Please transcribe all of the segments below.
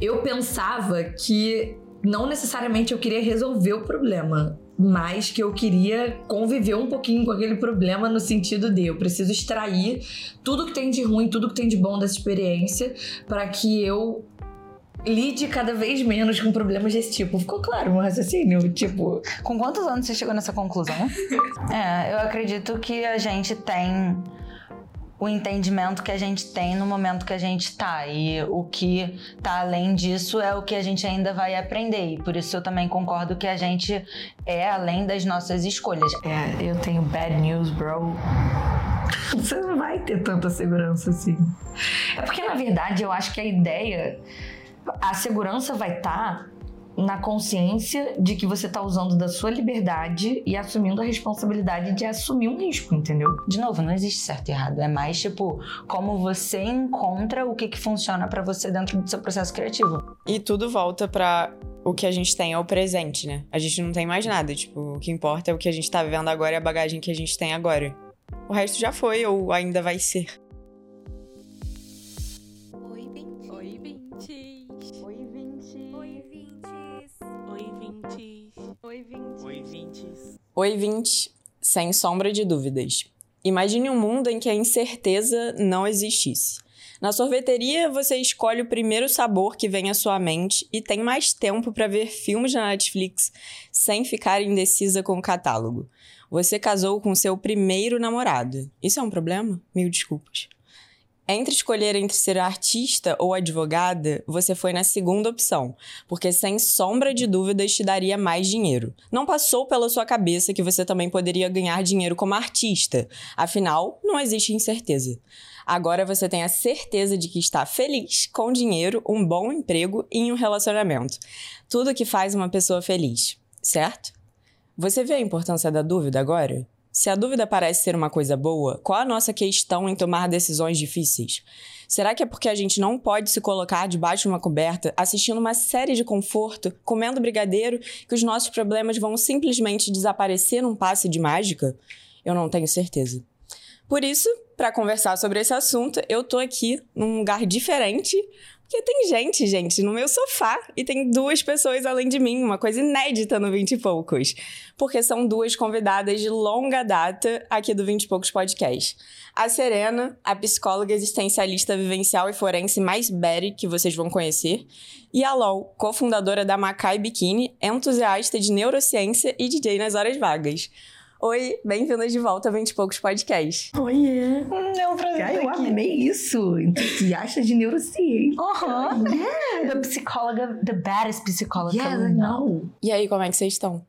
Eu pensava que não necessariamente eu queria resolver o problema, mas que eu queria conviver um pouquinho com aquele problema no sentido de eu preciso extrair tudo que tem de ruim, tudo que tem de bom dessa experiência para que eu lide cada vez menos com problemas desse tipo. Ficou claro meu raciocínio? Tipo. Com quantos anos você chegou nessa conclusão? é, eu acredito que a gente tem o entendimento que a gente tem no momento que a gente tá. E o que tá além disso é o que a gente ainda vai aprender. E por isso eu também concordo que a gente é além das nossas escolhas. É, eu tenho bad news, bro. Você não vai ter tanta segurança assim. É porque, na verdade, eu acho que a ideia. A segurança vai estar. Tá na consciência de que você tá usando da sua liberdade e assumindo a responsabilidade de assumir um risco, entendeu? De novo, não existe certo e errado. É mais tipo como você encontra o que, que funciona para você dentro do seu processo criativo. E tudo volta para o que a gente tem é o presente, né? A gente não tem mais nada. Tipo, o que importa é o que a gente tá vivendo agora e a bagagem que a gente tem agora. O resto já foi ou ainda vai ser. Oi, 20, sem sombra de dúvidas. Imagine um mundo em que a incerteza não existisse. Na sorveteria, você escolhe o primeiro sabor que vem à sua mente e tem mais tempo para ver filmes na Netflix sem ficar indecisa com o catálogo. Você casou com seu primeiro namorado. Isso é um problema? Mil desculpas. Entre escolher entre ser artista ou advogada, você foi na segunda opção, porque sem sombra de dúvidas te daria mais dinheiro. Não passou pela sua cabeça que você também poderia ganhar dinheiro como artista, afinal, não existe incerteza. Agora você tem a certeza de que está feliz, com dinheiro, um bom emprego e um relacionamento. Tudo que faz uma pessoa feliz, certo? Você vê a importância da dúvida agora? Se a dúvida parece ser uma coisa boa, qual a nossa questão em tomar decisões difíceis? Será que é porque a gente não pode se colocar debaixo de uma coberta, assistindo uma série de conforto, comendo brigadeiro, que os nossos problemas vão simplesmente desaparecer num passe de mágica? Eu não tenho certeza. Por isso, para conversar sobre esse assunto, eu tô aqui num lugar diferente, porque tem gente, gente, no meu sofá e tem duas pessoas além de mim, uma coisa inédita no Vinte e Poucos. Porque são duas convidadas de longa data aqui do Vinte e Poucos Podcast. A Serena, a psicóloga existencialista vivencial e forense mais berry que vocês vão conhecer. E a LOL, cofundadora da Macai Bikini, entusiasta de neurociência e DJ nas horas vagas. Oi, bem-vindas de volta a 20 e poucos podcast. Oiê. Hum, é um prazer. Ai, eu amei isso. Entusiasta de neurociência. Aham. Uhum. É. Da psicóloga, the baddest psicóloga. Yeah, I know. E aí, como é que vocês estão?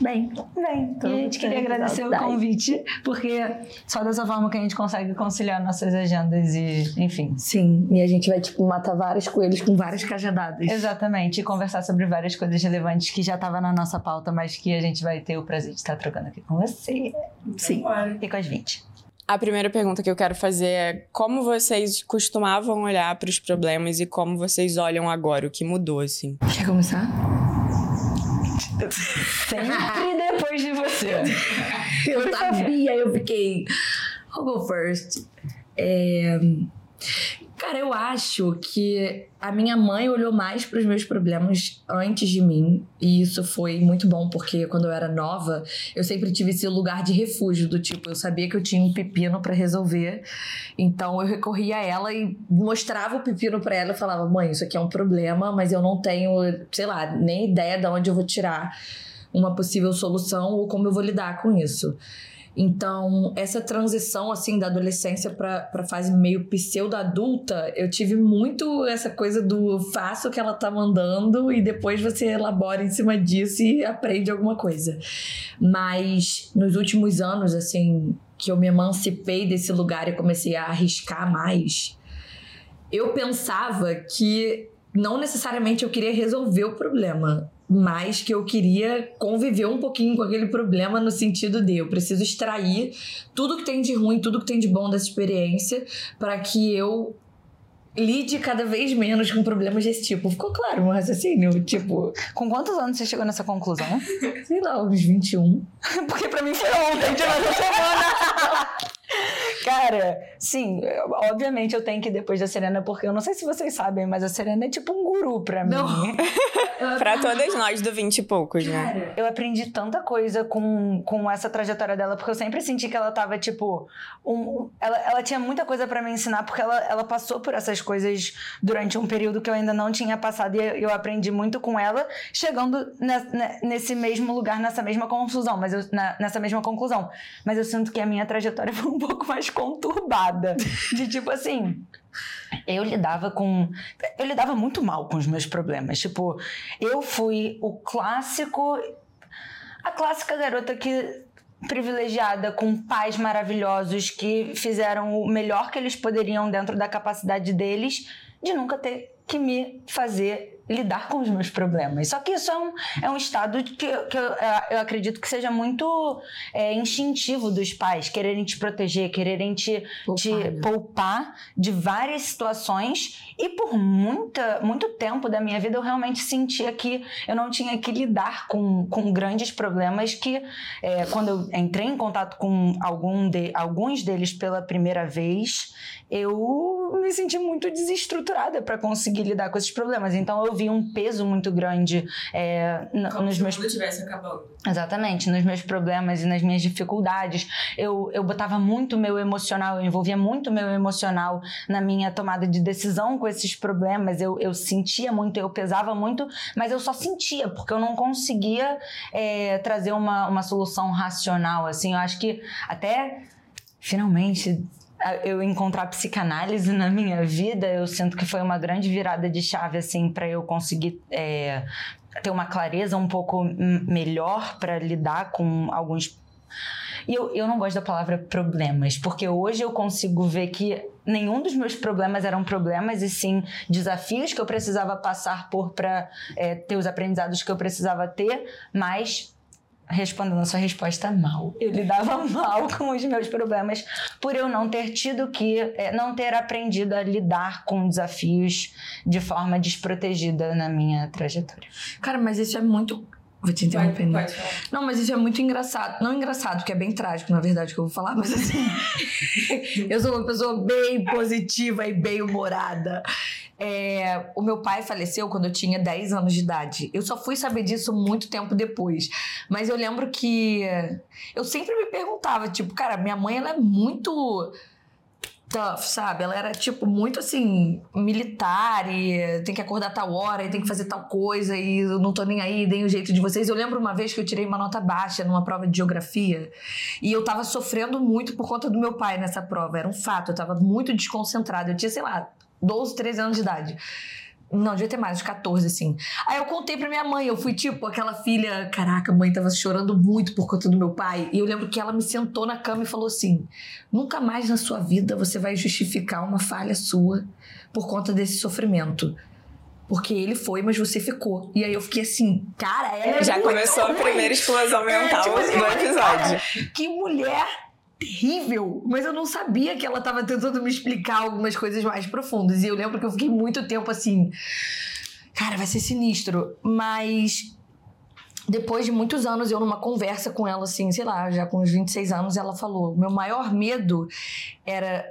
Bem, bem. E a gente queria agradecer o convite, porque só dessa forma que a gente consegue conciliar nossas agendas e, enfim. Sim, e a gente vai, tipo, matar vários coelhos com várias cajadadas. Exatamente, e conversar sobre várias coisas relevantes que já estavam na nossa pauta, mas que a gente vai ter o prazer de estar trocando aqui com você. Sim. E com as 20. A primeira pergunta que eu quero fazer é como vocês costumavam olhar para os problemas e como vocês olham agora, o que mudou, assim? Quer começar? Sempre depois de você. eu sabia, eu fiquei. I'll go first. É... Cara, eu acho que a minha mãe olhou mais para os meus problemas antes de mim, e isso foi muito bom, porque quando eu era nova, eu sempre tive esse lugar de refúgio, do tipo, eu sabia que eu tinha um pepino para resolver, então eu recorria a ela e mostrava o pepino para ela e falava: "Mãe, isso aqui é um problema, mas eu não tenho, sei lá, nem ideia de onde eu vou tirar uma possível solução ou como eu vou lidar com isso". Então, essa transição assim da adolescência para a fase meio pseudo-adulta, eu tive muito essa coisa do faço o que ela tá mandando e depois você elabora em cima disso e aprende alguma coisa. Mas nos últimos anos, assim, que eu me emancipei desse lugar e comecei a arriscar mais, eu pensava que não necessariamente eu queria resolver o problema mas que eu queria conviver um pouquinho com aquele problema no sentido de eu preciso extrair tudo que tem de ruim, tudo que tem de bom dessa experiência para que eu lide cada vez menos com problemas desse tipo. Ficou claro meu raciocínio? Tipo. Com quantos anos você chegou nessa conclusão? Sei lá, uns 21. Porque pra mim foi ontem, de uma semana. Cara, sim, obviamente eu tenho que ir depois da Serena, porque eu não sei se vocês sabem, mas a Serena é tipo um guru pra mim. Não. pra todas nós do 20 e poucos, né? Eu aprendi tanta coisa com, com essa trajetória dela, porque eu sempre senti que ela tava, tipo. Um, ela, ela tinha muita coisa para me ensinar, porque ela, ela passou por essas coisas durante um período que eu ainda não tinha passado, e eu aprendi muito com ela, chegando nesse mesmo lugar, nessa mesma confusão, mas eu, nessa mesma conclusão. Mas eu sinto que a minha trajetória foi um pouco mais conturbada. De tipo assim. Eu lidava com. Eu lidava muito mal com os meus problemas. Tipo, eu fui o clássico. A clássica garota que privilegiada com pais maravilhosos que fizeram o melhor que eles poderiam dentro da capacidade deles de nunca ter que me fazer lidar com os meus problemas. Só que isso é um, é um estado que, que eu, eu acredito que seja muito é, instintivo dos pais, quererem te proteger, quererem te poupar, te né? poupar de várias situações. E por muita, muito tempo da minha vida eu realmente sentia que eu não tinha que lidar com, com grandes problemas que, é, quando eu entrei em contato com algum de, alguns deles pela primeira vez, eu me senti muito desestruturada para conseguir lidar com esses problemas. Então eu vi um peso muito grande é, Como nos se meus. Estivesse acabando. Exatamente, nos meus problemas e nas minhas dificuldades. Eu, eu botava muito meu emocional, eu envolvia muito meu emocional na minha tomada de decisão com esses problemas. Eu, eu sentia muito, eu pesava muito, mas eu só sentia, porque eu não conseguia é, trazer uma, uma solução racional. Assim, eu acho que até finalmente eu encontrar psicanálise na minha vida, eu sinto que foi uma grande virada de chave, assim, para eu conseguir é, ter uma clareza um pouco melhor para lidar com alguns. E eu, eu não gosto da palavra problemas, porque hoje eu consigo ver que nenhum dos meus problemas eram problemas, e sim desafios que eu precisava passar por para é, ter os aprendizados que eu precisava ter, mas respondendo a sua resposta mal. Eu lidava mal com os meus problemas por eu não ter tido que, é, não ter aprendido a lidar com desafios de forma desprotegida na minha trajetória. Cara, mas isso é muito Vou te interromper. Pode, pode não, mas isso é muito engraçado. Não engraçado, porque é bem trágico, na verdade, que eu vou falar, mas assim. eu sou uma pessoa bem positiva e bem humorada. É, o meu pai faleceu quando eu tinha 10 anos de idade. Eu só fui saber disso muito tempo depois. Mas eu lembro que eu sempre me perguntava, tipo, cara, minha mãe ela é muito tough, sabe? Ela era, tipo, muito assim, militar e tem que acordar tal hora e tem que fazer tal coisa e eu não tô nem aí, deem o jeito de vocês. Eu lembro uma vez que eu tirei uma nota baixa numa prova de geografia e eu tava sofrendo muito por conta do meu pai nessa prova. Era um fato, eu tava muito desconcentrada. Eu tinha, sei lá, 12, 13 anos de idade. Não, devia ter mais, uns 14, assim. Aí eu contei pra minha mãe, eu fui tipo aquela filha, caraca, a mãe tava chorando muito por conta do meu pai. E eu lembro que ela me sentou na cama e falou assim: nunca mais na sua vida você vai justificar uma falha sua por conta desse sofrimento. Porque ele foi, mas você ficou. E aí eu fiquei assim, cara, é. Já começou ruim. a primeira explosão mental é, tipo do episódio. Cara, que mulher terrível, mas eu não sabia que ela estava tentando me explicar algumas coisas mais profundas. E eu lembro que eu fiquei muito tempo assim, cara, vai ser sinistro. Mas depois de muitos anos, eu numa conversa com ela, assim, sei lá, já com uns 26 anos, ela falou: meu maior medo era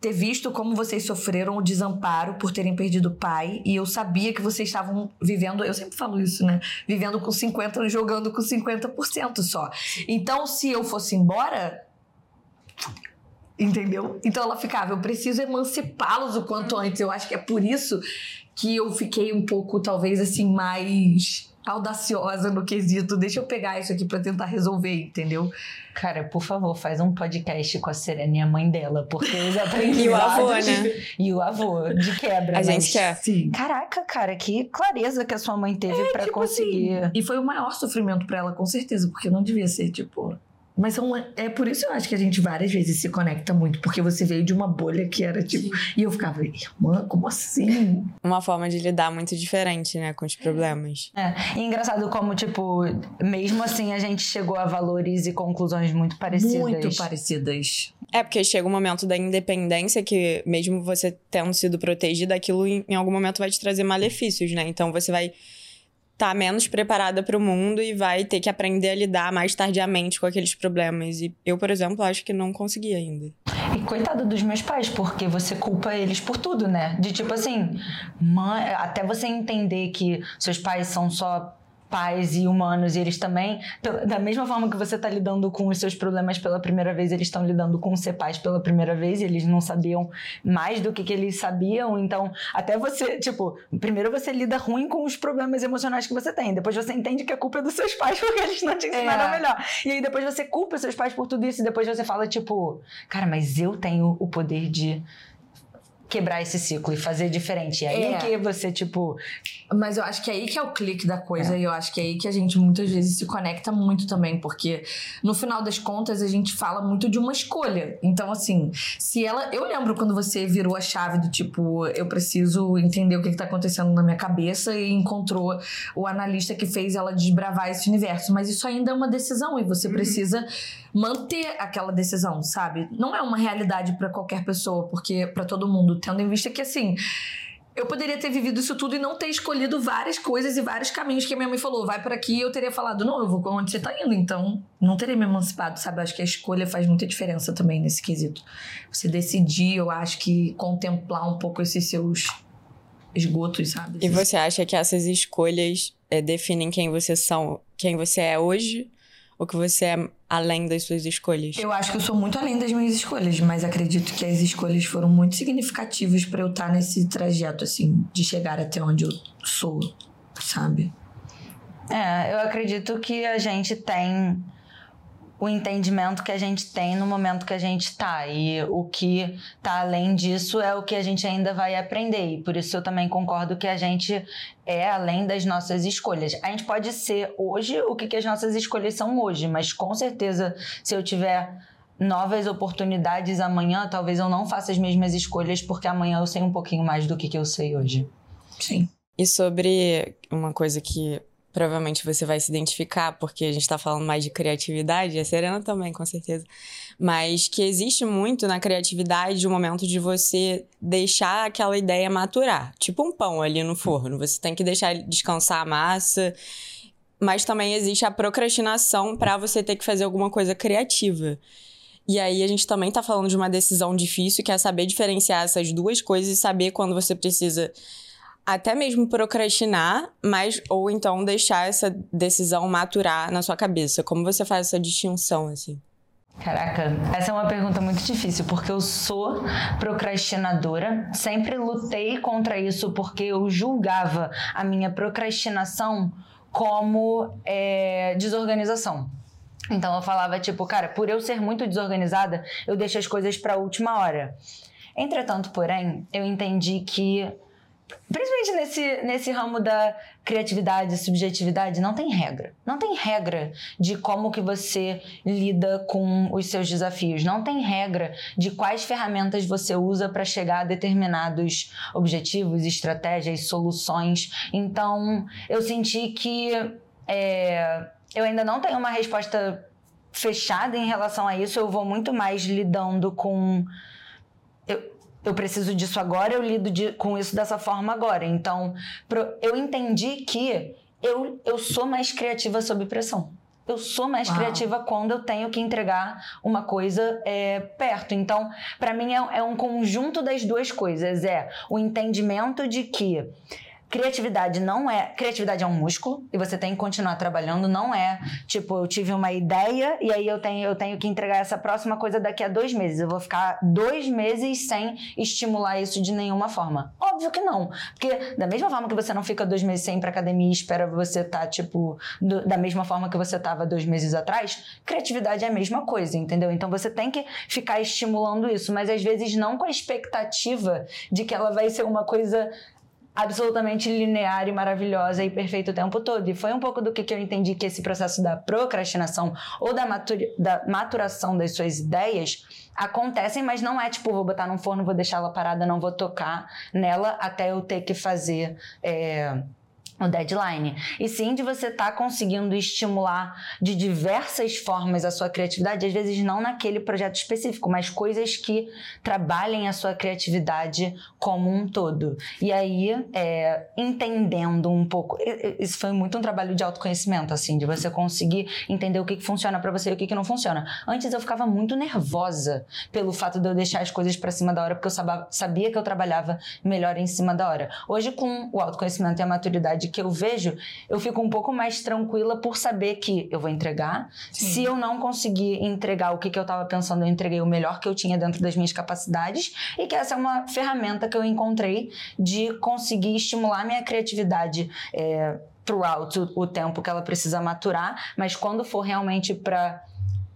ter visto como vocês sofreram o desamparo por terem perdido o pai e eu sabia que vocês estavam vivendo, eu sempre falo isso, né? Vivendo com 50, jogando com 50% só. Então, se eu fosse embora, Entendeu? Então ela ficava, eu preciso emancipá-los o quanto antes. Eu acho que é por isso que eu fiquei um pouco, talvez, assim, mais audaciosa no quesito. Deixa eu pegar isso aqui para tentar resolver, entendeu? Cara, por favor, faz um podcast com a Serena e a mãe dela, porque os aprendizados... e o avô, né? E o avô, de quebra. A gente quer. Sim. Caraca, cara, que clareza que a sua mãe teve é, para tipo conseguir. Assim, e foi o maior sofrimento para ela, com certeza, porque não devia ser, tipo mas são, é por isso eu acho que a gente várias vezes se conecta muito, porque você veio de uma bolha que era tipo. Sim. E eu ficava, irmã, como assim? Uma forma de lidar muito diferente, né, com os problemas. É. E engraçado como, tipo, mesmo assim a gente chegou a valores e conclusões muito parecidas. Muito parecidas. É, porque chega o um momento da independência que, mesmo você tendo sido protegida, aquilo em algum momento vai te trazer malefícios, né? Então você vai tá menos preparada para o mundo e vai ter que aprender a lidar mais tardiamente com aqueles problemas. E eu, por exemplo, acho que não consegui ainda. E coitado dos meus pais, porque você culpa eles por tudo, né? De tipo assim, mãe, até você entender que seus pais são só pais e humanos, e eles também, da mesma forma que você está lidando com os seus problemas pela primeira vez, eles estão lidando com ser pais pela primeira vez, e eles não sabiam mais do que, que eles sabiam, então até você, tipo, primeiro você lida ruim com os problemas emocionais que você tem, depois você entende que a culpa é dos seus pais porque eles não te ensinaram é. melhor, e aí depois você culpa os seus pais por tudo isso, e depois você fala, tipo, cara, mas eu tenho o poder de quebrar esse ciclo e fazer diferente. E aí é. que você, tipo. Mas eu acho que é aí que é o clique da coisa. É. E eu acho que é aí que a gente muitas vezes se conecta muito também. Porque no final das contas a gente fala muito de uma escolha. Então, assim, se ela. Eu lembro quando você virou a chave do tipo, eu preciso entender o que, está acontecendo na minha cabeça e encontrou o analista que fez ela desbravar esse universo. Mas isso ainda é uma decisão e você uhum. precisa manter aquela decisão, sabe? Não é uma realidade para qualquer pessoa, porque para todo mundo, tendo em vista que assim, eu poderia ter vivido isso tudo e não ter escolhido várias coisas e vários caminhos que a minha mãe falou, vai por aqui, eu teria falado, não, eu vou onde você tá indo, então não teria me emancipado, sabe? Eu acho que a escolha faz muita diferença também nesse quesito. Você decidir, eu acho que contemplar um pouco esses seus esgotos, sabe? E você acha que essas escolhas é, definem quem você são, quem você é hoje? Ou que você é além das suas escolhas? Eu acho que eu sou muito além das minhas escolhas, mas acredito que as escolhas foram muito significativas para eu estar tá nesse trajeto, assim, de chegar até onde eu sou, sabe? É, eu acredito que a gente tem o entendimento que a gente tem no momento que a gente está. E o que está além disso é o que a gente ainda vai aprender. E por isso eu também concordo que a gente é além das nossas escolhas. A gente pode ser hoje o que, que as nossas escolhas são hoje, mas com certeza, se eu tiver novas oportunidades amanhã, talvez eu não faça as mesmas escolhas, porque amanhã eu sei um pouquinho mais do que, que eu sei hoje. Sim. E sobre uma coisa que provavelmente você vai se identificar, porque a gente está falando mais de criatividade, a Serena também, com certeza. Mas que existe muito na criatividade o momento de você deixar aquela ideia maturar. Tipo um pão ali no forno. Você tem que deixar descansar a massa. Mas também existe a procrastinação para você ter que fazer alguma coisa criativa. E aí a gente também está falando de uma decisão difícil, que é saber diferenciar essas duas coisas e saber quando você precisa até mesmo procrastinar, mas ou então deixar essa decisão maturar na sua cabeça. Como você faz essa distinção assim? Caraca, essa é uma pergunta muito difícil, porque eu sou procrastinadora, sempre lutei contra isso porque eu julgava a minha procrastinação como é, desorganização. Então eu falava, tipo, cara, por eu ser muito desorganizada, eu deixo as coisas para última hora. Entretanto, porém, eu entendi que principalmente nesse, nesse ramo da criatividade, subjetividade, não tem regra. Não tem regra de como que você lida com os seus desafios. Não tem regra de quais ferramentas você usa para chegar a determinados objetivos, estratégias, soluções. Então, eu senti que é, eu ainda não tenho uma resposta fechada em relação a isso. Eu vou muito mais lidando com eu preciso disso agora, eu lido de, com isso dessa forma agora. Então, pro, eu entendi que eu, eu sou mais criativa sob pressão. Eu sou mais Uau. criativa quando eu tenho que entregar uma coisa é, perto. Então, para mim, é, é um conjunto das duas coisas. É o entendimento de que Criatividade não é. Criatividade é um músculo e você tem que continuar trabalhando. Não é tipo, eu tive uma ideia e aí eu tenho, eu tenho que entregar essa próxima coisa daqui a dois meses. Eu vou ficar dois meses sem estimular isso de nenhuma forma. Óbvio que não. Porque da mesma forma que você não fica dois meses sem ir pra academia e espera você estar, tá, tipo, do, da mesma forma que você estava dois meses atrás, criatividade é a mesma coisa, entendeu? Então você tem que ficar estimulando isso, mas às vezes não com a expectativa de que ela vai ser uma coisa absolutamente linear e maravilhosa e perfeita o tempo todo. E foi um pouco do que, eu entendi que esse processo da procrastinação ou da, da maturação das suas ideias acontecem, mas não é tipo, vou botar num forno, vou deixar ela parada, não vou tocar nela até eu ter que fazer. É, o deadline. E sim de você estar tá conseguindo estimular de diversas formas a sua criatividade, às vezes não naquele projeto específico, mas coisas que trabalhem a sua criatividade como um todo. E aí, é, entendendo um pouco, isso foi muito um trabalho de autoconhecimento, assim, de você conseguir entender o que, que funciona para você e o que, que não funciona. Antes eu ficava muito nervosa pelo fato de eu deixar as coisas para cima da hora, porque eu sabia que eu trabalhava melhor em cima da hora. Hoje, com o autoconhecimento e a maturidade que eu vejo, eu fico um pouco mais tranquila por saber que eu vou entregar. Sim. Se eu não conseguir entregar o que, que eu estava pensando, eu entreguei o melhor que eu tinha dentro das minhas capacidades e que essa é uma ferramenta que eu encontrei de conseguir estimular minha criatividade. É, throughout o, o tempo que ela precisa maturar, mas quando for realmente para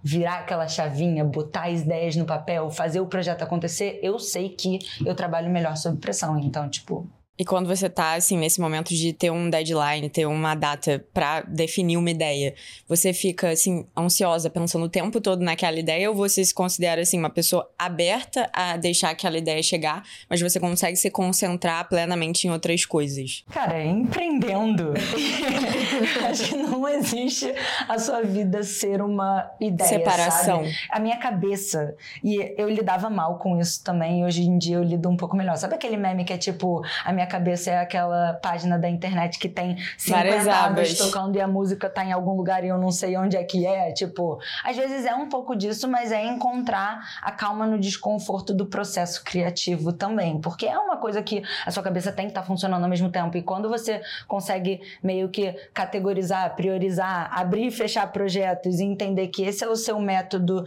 virar aquela chavinha, botar as ideias no papel, fazer o projeto acontecer, eu sei que eu trabalho melhor sob pressão. Então, tipo, e quando você tá, assim, nesse momento de ter um deadline, ter uma data para definir uma ideia, você fica, assim, ansiosa, pensando o tempo todo naquela ideia, ou você se considera, assim, uma pessoa aberta a deixar aquela ideia chegar, mas você consegue se concentrar plenamente em outras coisas? Cara, empreendendo. Acho que não existe a sua vida ser uma ideia. Separação. Sabe? A minha cabeça. E eu lidava mal com isso também, e hoje em dia eu lido um pouco melhor. Sabe aquele meme que é tipo, a minha minha cabeça é aquela página da internet que tem 50 abas tocando e a música tá em algum lugar e eu não sei onde é que é. Tipo, às vezes é um pouco disso, mas é encontrar a calma no desconforto do processo criativo também. Porque é uma coisa que a sua cabeça tem que estar tá funcionando ao mesmo tempo. E quando você consegue meio que categorizar, priorizar, abrir e fechar projetos e entender que esse é o seu método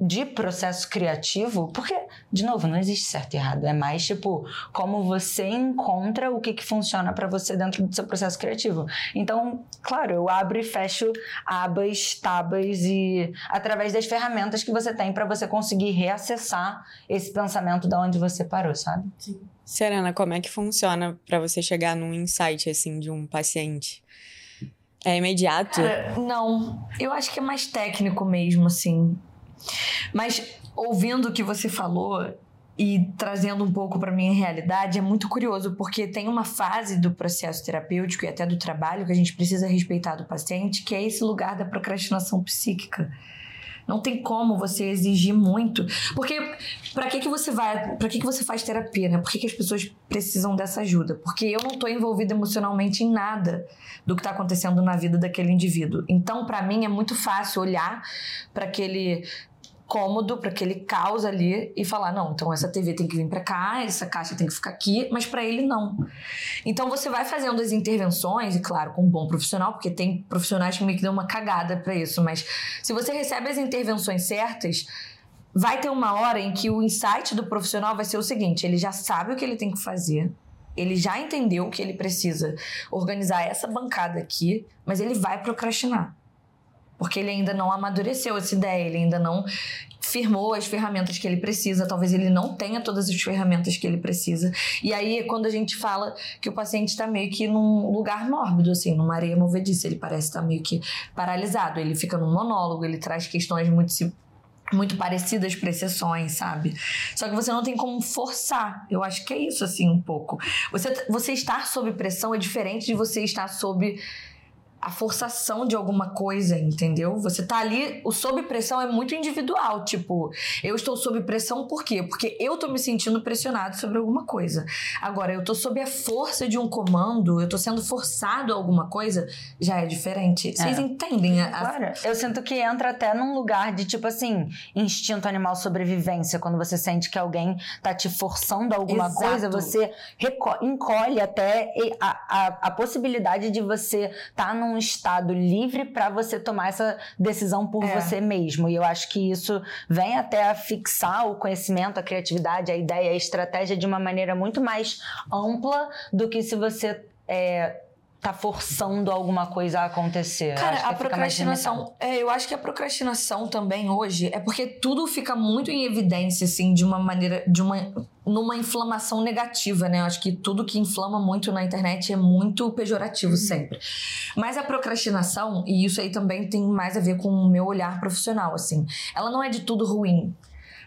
de processo criativo, porque, de novo, não existe certo e errado, é mais tipo como você encontra o que, que funciona para você dentro do seu processo criativo. Então, claro, eu abro e fecho abas, tabas e através das ferramentas que você tem para você conseguir reacessar esse pensamento da onde você parou, sabe? Sim. Serena, como é que funciona para você chegar num insight assim de um paciente? É imediato? Cara, não, eu acho que é mais técnico mesmo, assim. Mas ouvindo o que você falou e trazendo um pouco para minha realidade, é muito curioso, porque tem uma fase do processo terapêutico e até do trabalho que a gente precisa respeitar do paciente, que é esse lugar da procrastinação psíquica. Não tem como você exigir muito. Porque para que que você vai, para que que você faz terapia, né? Por que, que as pessoas precisam dessa ajuda? Porque eu não tô envolvida emocionalmente em nada do que está acontecendo na vida daquele indivíduo. Então, para mim é muito fácil olhar para aquele cômodo para aquele caos ali e falar não, então essa TV tem que vir para cá, essa caixa tem que ficar aqui, mas para ele não. Então você vai fazendo as intervenções e claro, com um bom profissional, porque tem profissionais que meio que dão uma cagada para isso, mas se você recebe as intervenções certas, vai ter uma hora em que o insight do profissional vai ser o seguinte, ele já sabe o que ele tem que fazer, ele já entendeu que ele precisa organizar essa bancada aqui, mas ele vai procrastinar porque ele ainda não amadureceu essa ideia, ele ainda não firmou as ferramentas que ele precisa, talvez ele não tenha todas as ferramentas que ele precisa. E aí é quando a gente fala que o paciente está meio que num lugar mórbido, assim, numa areia movediça, ele parece estar tá meio que paralisado, ele fica num monólogo, ele traz questões muito muito parecidas para sessões, sabe? Só que você não tem como forçar. Eu acho que é isso, assim, um pouco. Você, você estar sob pressão é diferente de você estar sob a forçação de alguma coisa, entendeu? Você tá ali, o sob pressão é muito individual, tipo, eu estou sob pressão por quê? Porque eu tô me sentindo pressionado sobre alguma coisa. Agora, eu tô sob a força de um comando, eu tô sendo forçado a alguma coisa, já é diferente. Vocês é. entendem? A, Claro. Eu sinto que entra até num lugar de, tipo assim, instinto animal sobrevivência, quando você sente que alguém tá te forçando a alguma Exato. coisa, você encolhe até a, a, a possibilidade de você estar tá num um estado livre para você tomar essa decisão por é. você mesmo. E eu acho que isso vem até a fixar o conhecimento, a criatividade, a ideia, a estratégia de uma maneira muito mais ampla do que se você é, tá forçando alguma coisa a acontecer. Cara, a procrastinação, é, eu acho que a procrastinação também hoje é porque tudo fica muito em evidência assim de uma maneira de uma numa inflamação negativa, né? Eu acho que tudo que inflama muito na internet é muito pejorativo uhum. sempre. Mas a procrastinação, e isso aí também tem mais a ver com o meu olhar profissional, assim, ela não é de tudo ruim.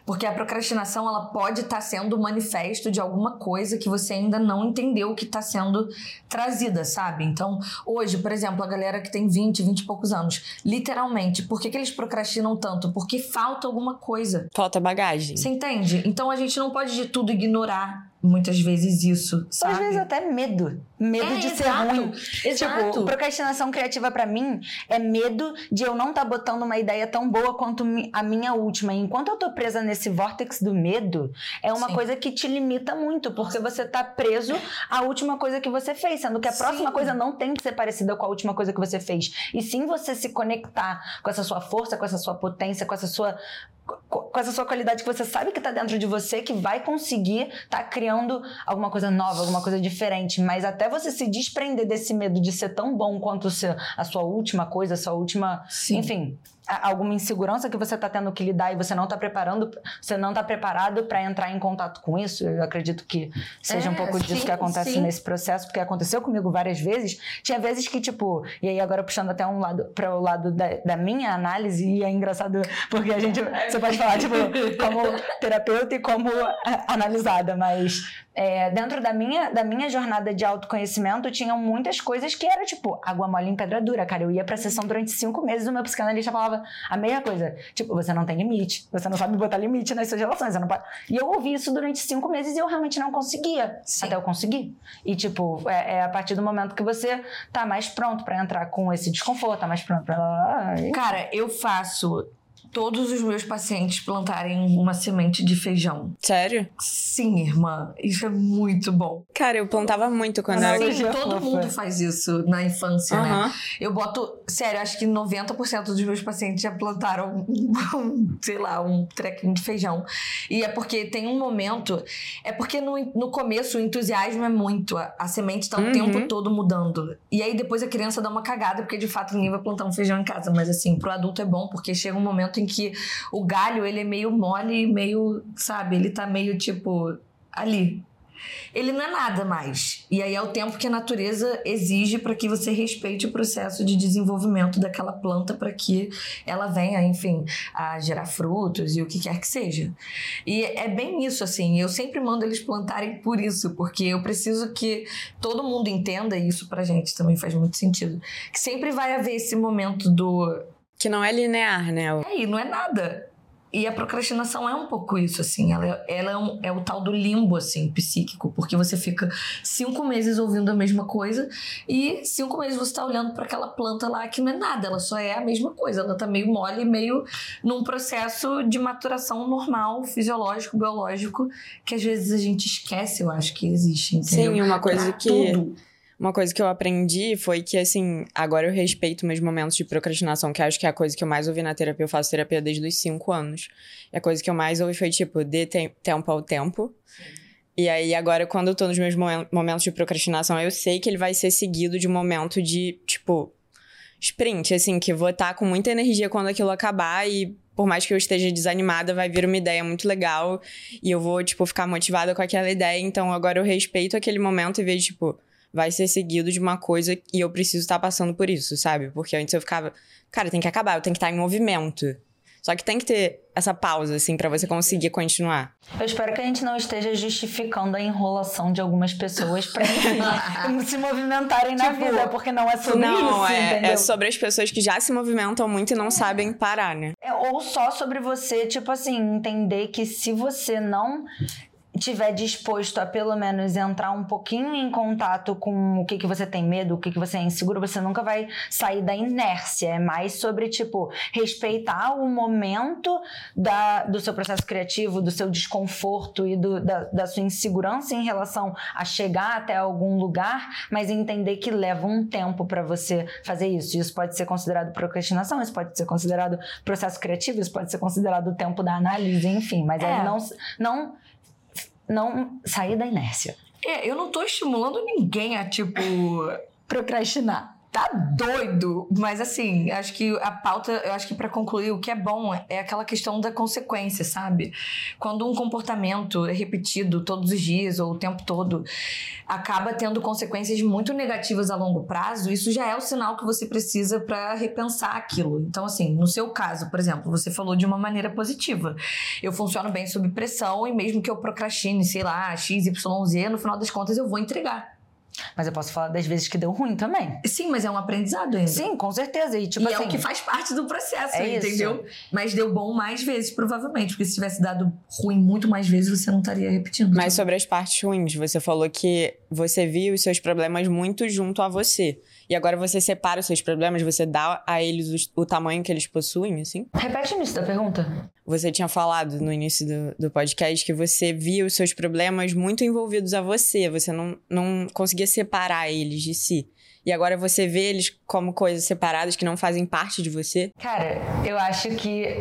Porque a procrastinação ela pode estar tá sendo manifesto de alguma coisa que você ainda não entendeu que está sendo trazida, sabe? Então, hoje, por exemplo, a galera que tem 20, 20 e poucos anos, literalmente, por que, que eles procrastinam tanto? Porque falta alguma coisa. Falta bagagem. Você entende? Então a gente não pode de tudo ignorar muitas vezes isso, sabe? Às vezes até medo. Medo É, de ser exato, ruim. exato. Tipo, procrastinação criativa pra mim é medo de eu não estar botando uma ideia tão boa quanto a minha última. E enquanto eu tô presa nesse vórtex do medo, é uma Sim. coisa que te limita muito, porque você tá preso à última coisa que você fez, sendo que a próxima Sim. coisa não tem que ser parecida com a última coisa que você fez. E sim você se conectar com essa sua força, com essa sua potência, com essa sua com essa sua qualidade que você sabe que tá dentro de você, que vai conseguir tá criando alguma coisa nova, alguma coisa diferente. Mas até você se desprender desse medo de ser tão bom quanto a sua última coisa, a sua última. Sim. Enfim. Alguma insegurança que você tá tendo que lidar e você não tá preparando, você não tá preparado para entrar em contato com isso. Eu acredito que seja um É, pouco disso sim, que acontece sim. nesse processo, porque aconteceu comigo várias vezes. Tinha vezes que, tipo, e aí agora puxando até um lado para o lado da, da minha análise, e é engraçado porque a gente. Você pode falar, tipo, como terapeuta e como analisada, mas é, dentro da minha, da minha jornada de autoconhecimento, tinham muitas coisas que era tipo água mole em pedra dura, cara. Eu ia pra sessão durante cinco meses, o meu psicanalista falava a mesma coisa. Tipo, você não tem limite, você não sabe botar limite nas suas relações. Não pode... E eu ouvi isso durante cinco meses e eu realmente não conseguia. Sim. Até eu conseguir. E, tipo, é, é a partir do momento que você tá mais pronto pra entrar com esse desconforto, tá mais pronto pra. Cara, eu faço todos os meus pacientes plantarem uma semente de feijão. Sério? Sim, irmã, isso é muito bom. Cara, eu plantava muito quando Não, era. eu- Sim, Analogia todo mundo faz isso na infância, né? Eu boto, sério, acho que 90% dos meus pacientes já plantaram, um, sei lá, um trequinho de feijão. E é porque tem um momento, é porque no, no começo o entusiasmo é muito, a, a semente tá o Uhum. tempo todo mudando. E aí depois a criança dá uma cagada, porque de fato ninguém vai plantar um feijão em casa. Mas assim, pro adulto é bom, porque chega um momento em que o galho, ele é meio mole, meio, sabe, ele tá meio tipo ali, ele não é nada mais. E aí é o tempo que a natureza exige para que você respeite o processo de desenvolvimento daquela planta para que ela venha, enfim, a gerar frutos e o que quer que seja. E é bem isso, assim. Eu sempre mando eles plantarem por isso, porque eu preciso que todo mundo entenda, e isso pra gente também faz muito sentido, que sempre vai haver esse momento do Que não é linear, né? é, e não é nada. E a procrastinação é um pouco isso, assim. Ela, é- ela é, um- é o tal do limbo, assim, psíquico. Porque você fica cinco meses ouvindo a mesma coisa e cinco meses você tá olhando para aquela planta lá que não é nada. Ela só é a mesma coisa. Ela tá meio mole, meio num processo de maturação normal, fisiológico, biológico, que às vezes a gente esquece, eu acho que existe, entendeu? Sim, uma coisa Pra que. Tudo. Uma coisa que eu aprendi foi que, assim, agora eu respeito meus momentos de procrastinação, que acho que é a coisa que eu mais ouvi na terapia. Eu faço terapia desde os cinco anos. E a coisa que eu mais ouvi foi, tipo, dê tem- tempo ao tempo. E aí, agora, quando eu tô nos meus momen- momentos de procrastinação, eu sei que ele vai ser seguido de um momento de, tipo, sprint, assim, que vou estar com muita energia quando aquilo acabar e. Por mais que eu esteja desanimada, vai vir uma ideia muito legal e eu vou, tipo, ficar motivada com aquela ideia. Então, agora eu respeito aquele momento e vejo, tipo, vai ser seguido de uma coisa e eu preciso estar passando por isso, sabe? Porque antes eu ficava, cara, tem que acabar, eu tenho que estar em movimento. Só que tem que ter essa pausa, assim, pra você conseguir continuar. Eu espero que a gente não esteja justificando a enrolação de algumas pessoas pra se movimentarem na Tipo, vida, porque não é sobre não, isso, é, entendeu? é sobre as pessoas que já se movimentam muito e não sabem parar, né? É, ou só sobre você, tipo assim, entender que se você não tiver disposto a pelo menos entrar um pouquinho em contato com o que, que você tem medo, o que, que você é inseguro, você nunca vai sair da inércia. É mais sobre, tipo, respeitar o momento da, do seu processo criativo, do seu desconforto e do, da, da sua insegurança em relação a chegar até algum lugar, mas entender que leva um tempo para você fazer isso. Isso pode ser considerado procrastinação, isso pode ser considerado processo criativo, isso pode ser considerado o tempo da análise, enfim, mas É. aí não, não, não sair da inércia. É, eu não tô estimulando ninguém a, tipo, Procrastinar. Tá doido. Mas assim, acho que a pauta, eu acho que para concluir, o que é bom é aquela questão da consequência, sabe? Quando um comportamento é repetido todos os dias ou o tempo todo, acaba tendo consequências muito negativas a longo prazo, isso já é o sinal que você precisa para repensar aquilo. Então, assim, no seu caso, por exemplo, você falou de uma maneira positiva. Eu funciono bem sob pressão e mesmo que eu procrastine, sei lá, X, Y, Z, no final das contas eu vou entregar. Mas eu posso falar das vezes que deu ruim também. Sim, mas é um aprendizado ainda. Sim, com certeza. E, tipo e assim, é o que faz parte do processo, É entendeu? Mas deu bom mais vezes, provavelmente. Porque se tivesse dado ruim muito mais vezes, você não estaria repetindo. Mas sobre as partes ruins, você falou que você via os seus problemas muito junto a você. E agora você separa os seus problemas, você dá a eles os- o, tamanho que eles possuem, assim? Repete o início da pergunta. Você tinha falado no início do, do podcast que você via os seus problemas muito envolvidos a você. Você não, não conseguia separar eles de si. E agora você vê eles como coisas separadas que não fazem parte de você. Cara, eu acho que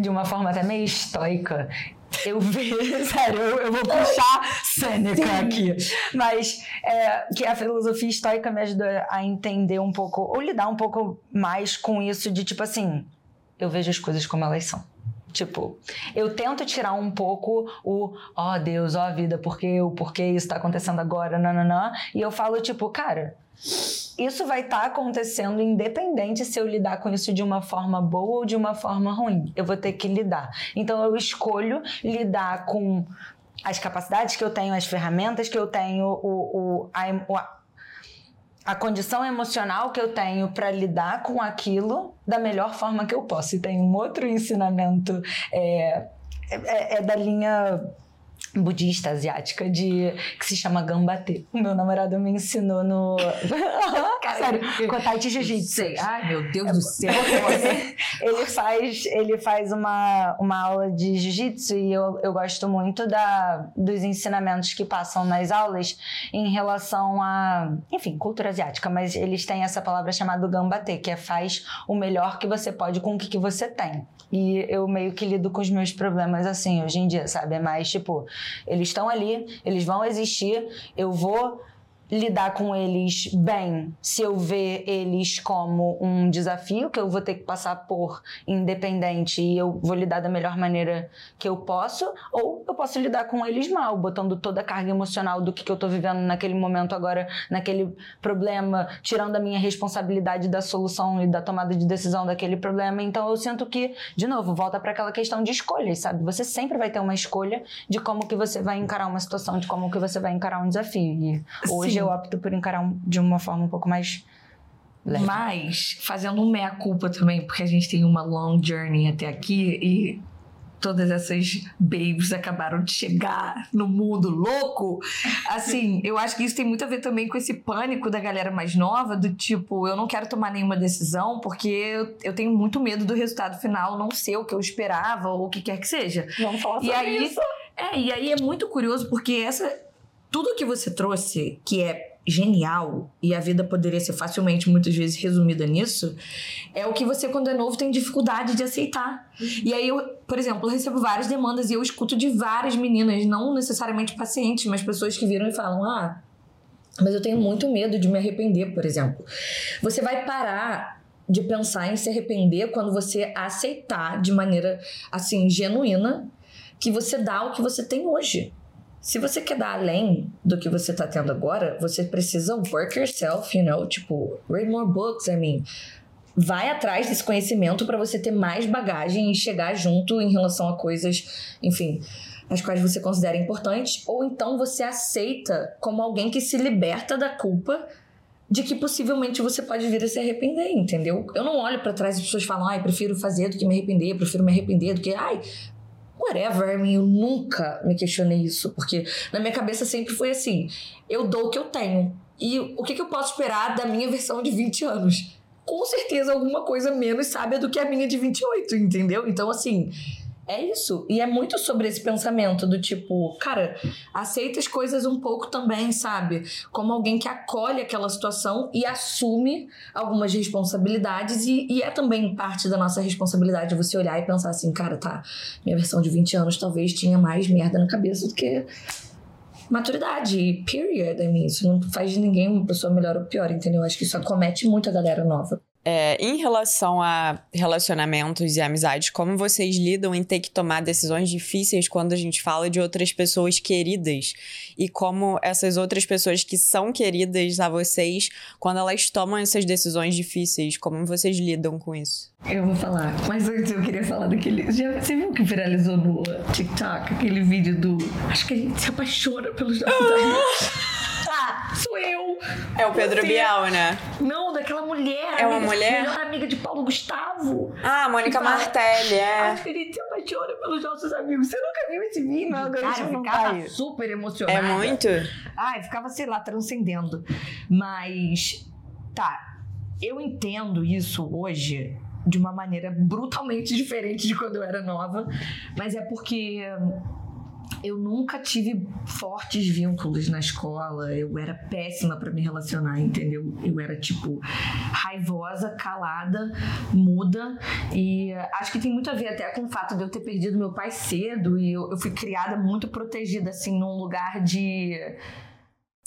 de uma forma até meio estoica, eu vejo. Sério, eu, eu vou puxar Sêneca aqui. Mas é, que a filosofia estoica me ajuda a entender um pouco, ou lidar um pouco mais com isso de tipo assim, eu vejo as coisas como elas são. Tipo, eu tento tirar um pouco o, ó Deus, ó vida, por que eu, por que isso tá acontecendo agora, nananã. E eu falo, tipo, cara, isso vai estar acontecendo independente se eu lidar com isso de uma forma boa ou de uma forma ruim. Eu vou ter que lidar. Então eu escolho lidar com as capacidades que eu tenho, as ferramentas que eu tenho, o, o, a, a, condição emocional que eu tenho para lidar com aquilo da melhor forma que eu posso. E tem um outro ensinamento é, é, é da linha budista asiática de que se chama Gambate. O meu namorado me ensinou no sério, Kotai Jiu-Jitsu. Sei. Ai, meu Deus do céu. ele faz, ele faz uma, uma aula de jiu-jitsu e eu, eu gosto muito da, dos ensinamentos que passam nas aulas em relação a, enfim, cultura asiática, mas eles têm essa palavra chamada gambate, que é faz o melhor que você pode com o que, que você tem. E eu meio que lido com os meus problemas assim hoje em dia, sabe? É mais tipo, eles estão ali, eles vão existir, eu vou lidar com eles bem se eu ver eles como um desafio que eu vou ter que passar por independente e eu vou lidar da melhor maneira que eu posso, ou eu posso lidar com eles mal, botando toda a carga emocional do que, que eu tô vivendo naquele momento agora, naquele problema, tirando a minha responsabilidade da solução e da tomada de decisão daquele problema. Então eu sinto que, de novo, volta para aquela questão de escolhas, sabe? Você sempre vai ter uma escolha de como que você vai encarar uma situação, de como que você vai encarar um desafio. E hoje Sim. Eu opto por encarar um- de uma forma um pouco mais leve. Mas, fazendo um meia-culpa também, porque a gente tem uma long journey até aqui e todas essas babes acabaram de chegar no mundo louco. Assim, eu acho que isso tem muito a ver também com esse pânico da galera mais nova, do tipo, eu não quero tomar nenhuma decisão porque eu, tenho muito medo do resultado final não ser o que eu esperava ou o que quer que seja. Vamos falar E aí, é, e aí é muito curioso porque essa tudo que você trouxe, que é genial, e a vida poderia ser facilmente, muitas vezes, resumida nisso, é o que você, quando é novo, tem dificuldade de aceitar. E aí, eu, por exemplo, eu recebo várias demandas e eu escuto de várias meninas, não necessariamente pacientes, mas pessoas que viram e falam: ah, mas eu tenho muito medo de me arrepender, por exemplo. Você vai parar de pensar em se arrepender quando você aceitar de maneira assim genuína que você dá o que você tem hoje. Se você quer dar além do que você tá tendo agora, você precisa work yourself, you know, tipo, read more books, I mean, vai atrás desse conhecimento para você ter mais bagagem e chegar junto em relação a coisas, enfim, as quais você considera importantes, ou então você aceita como alguém que se liberta da culpa de que possivelmente você pode vir a se arrepender, entendeu? Eu não olho para trás e as pessoas falam, ai, prefiro fazer do que me arrepender, prefiro me arrepender do que, ai, whatever, eu nunca me questionei isso, porque na minha cabeça sempre foi assim, eu dou o que eu tenho, e o que, que eu posso esperar da minha versão de 20 anos? Com certeza alguma coisa menos sábia do que a minha de 28, entendeu? Então, assim, é isso. E é muito sobre esse pensamento do tipo, cara, aceita as coisas um pouco também, sabe? Como alguém que acolhe aquela situação e assume algumas responsabilidades. E, e é também parte da nossa responsabilidade você olhar e pensar assim, cara, tá, minha versão de 20 anos talvez tinha mais merda na cabeça do que maturidade, period. I mean, isso não faz de ninguém uma pessoa melhor ou pior, entendeu? Acho que isso acomete muito a galera nova. É, em relação a relacionamentos e amizades, como vocês lidam em ter que tomar decisões difíceis quando a gente fala de outras pessoas queridas? E como essas outras pessoas que são queridas a vocês, quando elas tomam essas decisões difíceis, como vocês lidam com isso? Eu vou falar, mas antes eu queria falar daquele. Já, você viu que viralizou no TikTok aquele vídeo do. Acho que a gente se apaixona pelos nossos amigos. Sou eu. É o Pedro Você- Bial, né? Não, daquela mulher. É uma amiga- mulher? Melhor amiga de Paulo Gustavo. Ah, Mônica fala, Martelli, é. A gente se apaixona pelos nossos amigos. Você nunca viu esse vídeo? Não, Cara, eu ficava vai. super emocionada. É muito? Ai, ficava, sei lá, transcendendo. Mas, tá, eu entendo isso hoje de uma maneira brutalmente diferente de quando eu era nova, mas é porque eu nunca tive fortes vínculos na escola, eu era péssima pra me relacionar, entendeu? Eu era tipo raivosa, calada, muda. E acho que tem muito a ver até com o fato de eu ter perdido meu pai cedo. E eu, eu fui criada muito protegida assim num lugar de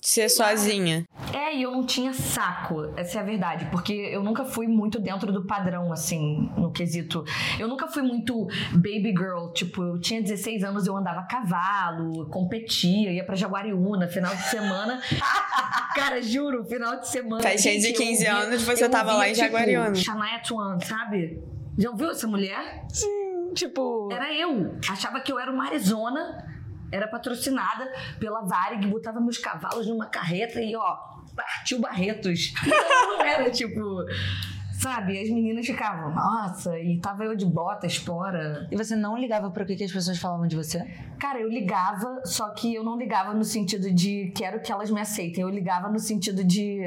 Ser sozinha. é, e eu não tinha saco, essa é a verdade, porque eu nunca fui muito dentro do padrão, assim, no quesito. Eu nunca fui muito baby girl, tipo, eu tinha 16 anos, eu andava a cavalo, competia, ia pra Jaguariúna, final de semana. Cara, juro, final de semana. Festinha de gente, eu 15 ouvia- anos, você eu tava lá ouvia, em Jaguariúna. Tipo, Shania Twain, sabe? Já ouviu essa mulher? Sim, tipo. Era eu. Achava que eu era uma Arizona. Era patrocinada pela Varig, botava meus cavalos numa carreta e, ó, partiu Barretos. Não era tipo. Sabe? As meninas ficavam, nossa, e tava eu de bota, espora. E você não ligava pro que, que as pessoas falavam de você? Cara, eu ligava, só que eu não ligava no sentido de quero que elas me aceitem. Eu ligava no sentido de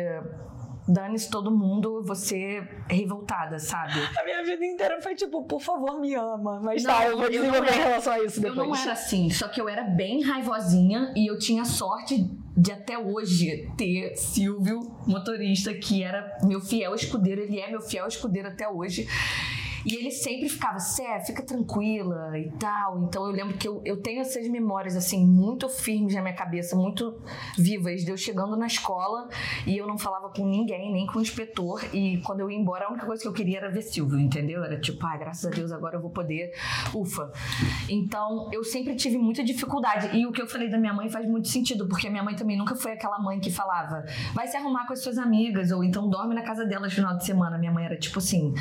dane-se todo mundo, você é revoltada, sabe? A minha vida inteira foi tipo, por favor, me ama. Mas Não, tá, eu vou eu desenvolver em relação a isso Eu depois. não era assim, só que eu era bem raivosinha e eu tinha sorte de até hoje ter Silvio, motorista, que era meu fiel escudeiro, ele é meu fiel escudeiro até hoje. E ele sempre ficava, Sé, fica tranquila e tal. Então eu lembro que eu, eu tenho essas memórias, assim, muito firmes na minha cabeça, muito vivas, de eu chegando na escola e eu não falava com ninguém, nem com o inspetor. E quando eu ia embora, a única coisa que eu queria era ver Silvio, entendeu? Era tipo, ah, graças a Deus agora eu vou poder, ufa. Então eu sempre tive muita dificuldade. E o que eu falei da minha mãe faz muito sentido, porque a minha mãe também nunca foi aquela mãe que falava, vai se arrumar com as suas amigas, ou então dorme na casa delas no final de semana. Minha mãe era tipo assim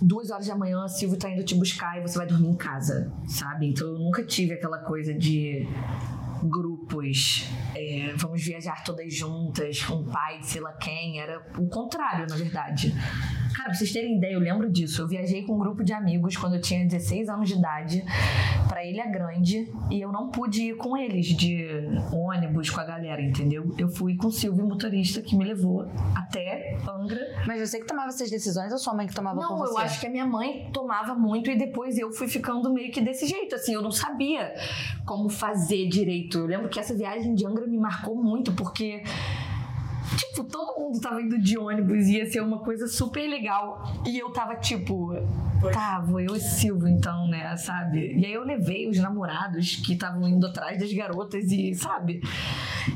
duas horas da manhã, Silvio tá indo te buscar e você vai dormir em casa, sabe? Então eu nunca tive aquela coisa de grupos, é, vamos viajar todas juntas, com o pai sei lá quem, era o contrário, na verdade. Cara, pra vocês terem ideia, eu lembro disso. Eu viajei com um grupo de amigos quando eu tinha 16 anos de idade pra Ilha Grande e eu não pude ir com eles de ônibus com a galera, entendeu? Eu fui com o Silvio, motorista, que me levou até Angra Mas você que tomava essas decisões ou sua mãe que tomava não, você? eu acho que a minha mãe tomava muito e depois eu fui ficando meio que desse jeito, assim, eu não sabia como fazer direito. Eu lembro que essa viagem de Angra me marcou muito, porque. Tipo, todo mundo tava indo de ônibus ia ser uma coisa super legal. E eu tava tipo, tá, vou eu e Silvio então, né, sabe? E aí eu levei os namorados que estavam indo atrás das garotas e, sabe?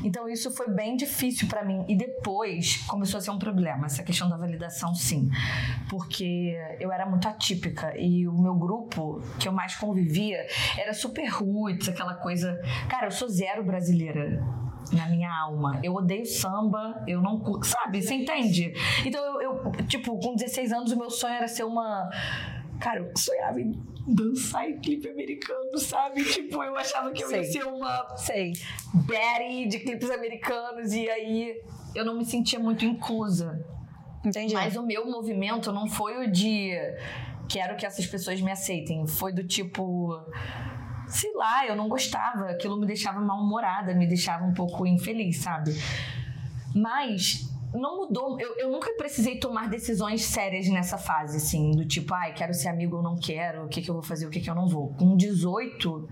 Então isso foi bem difícil pra mim. E depois começou a ser um problema, essa questão da validação, sim. Porque eu era muito atípica e o meu grupo que eu mais convivia era super roots, aquela coisa. Cara, eu sou zero brasileira na minha alma. Eu odeio samba, eu não. cu- Sabe? Você entende? Então eu, eu, tipo, com 16 anos, o meu sonho era ser uma. Cara, eu sonhava em dançar em clipe americano, sabe? Tipo, eu achava que eu ia Sei. ser uma Sei. Betty de clipes americanos e aí eu não me sentia muito inclusa. Entendi. Mas o meu movimento não foi o de quero que essas pessoas me aceitem, foi do tipo sei lá, eu não gostava, aquilo me deixava mal-humorada, me deixava um pouco infeliz, sabe? Mas não mudou. Eu, eu nunca precisei tomar decisões sérias nessa fase, assim, do tipo, ai, quero ser amigo ou não quero, o que, que eu vou fazer, o que, que eu não vou. Com 18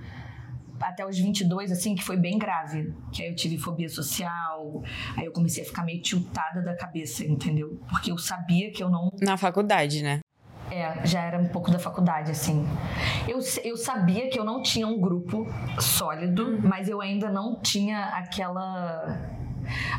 até os 22, assim, que foi bem grave. Que aí eu tive fobia social, aí eu comecei a ficar meio tiltada da cabeça, entendeu? Porque eu sabia que eu não Na faculdade, né? É, já era um pouco da faculdade, assim. Eu, eu sabia que eu não tinha um grupo sólido, mas eu ainda não tinha aquela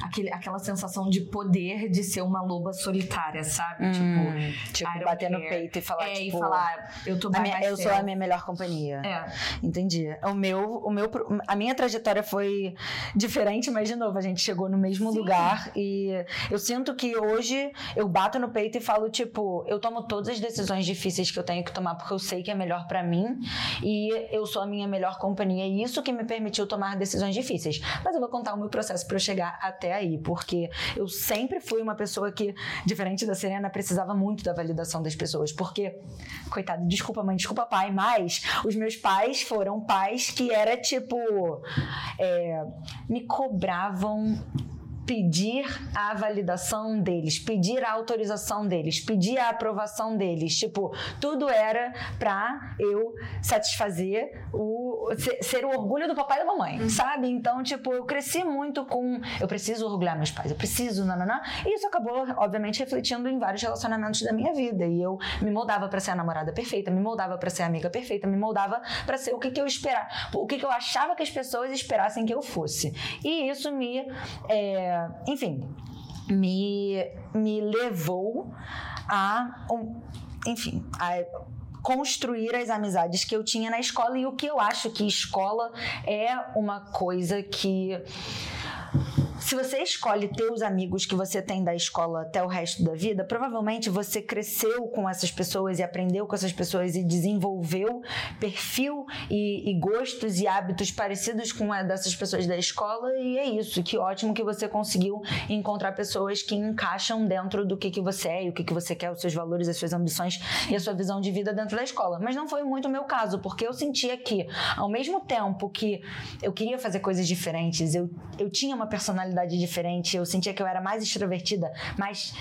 aquele, aquela sensação de poder de ser uma loba solitária, sabe? Hum, tipo, tipo bater no peito e falar, é, tipo, e falar, eu tô minha, Eu sou a minha melhor companhia. É. Entendi. O meu, o meu, a minha trajetória foi diferente, mas de novo, a gente chegou no mesmo Sim. lugar e eu sinto que hoje eu bato no peito e falo, tipo, eu tomo todas as decisões difíceis que eu tenho que tomar porque eu sei que é melhor para mim e eu sou a minha melhor companhia e isso que me permitiu tomar decisões difíceis. Mas eu vou contar o meu processo para eu chegar até aí, porque eu sempre fui uma pessoa que, diferente da Serena, precisava muito da validação das pessoas, porque, coitado, desculpa mãe, desculpa pai, mas os meus pais foram pais que era tipo, é, me cobravam pedir a validação deles, pedir a autorização deles, pedir a aprovação deles. Tipo, tudo era pra eu satisfazer o ser, o orgulho do papai e da mamãe, uhum. sabe? Então, tipo, eu cresci muito com eu preciso orgulhar meus pais, eu preciso nananã. E isso acabou, obviamente, refletindo em vários relacionamentos da minha vida. E eu me moldava para ser a namorada perfeita, me moldava para ser a amiga perfeita, me moldava para ser o que, que eu esperava, o que, que eu achava que as pessoas esperassem que eu fosse. E isso me enfim, me, me levou a, um, enfim, a construir as amizades que eu tinha na escola. E o que eu acho que escola é uma coisa que se você escolhe ter os amigos que você tem da escola até o resto da vida, provavelmente você cresceu com essas pessoas e aprendeu com essas pessoas e desenvolveu perfil e, e gostos e hábitos parecidos com a dessas pessoas da escola e é isso. Que ótimo que você conseguiu encontrar pessoas que encaixam dentro do que, que você é e o que, que você quer, os seus valores, as suas ambições e a sua visão de vida dentro da escola. Mas não foi muito o meu caso, porque eu sentia que, ao mesmo tempo que eu queria fazer coisas diferentes, eu, eu tinha uma personalidade personalidade diferente, eu sentia que eu era mais extrovertida, mais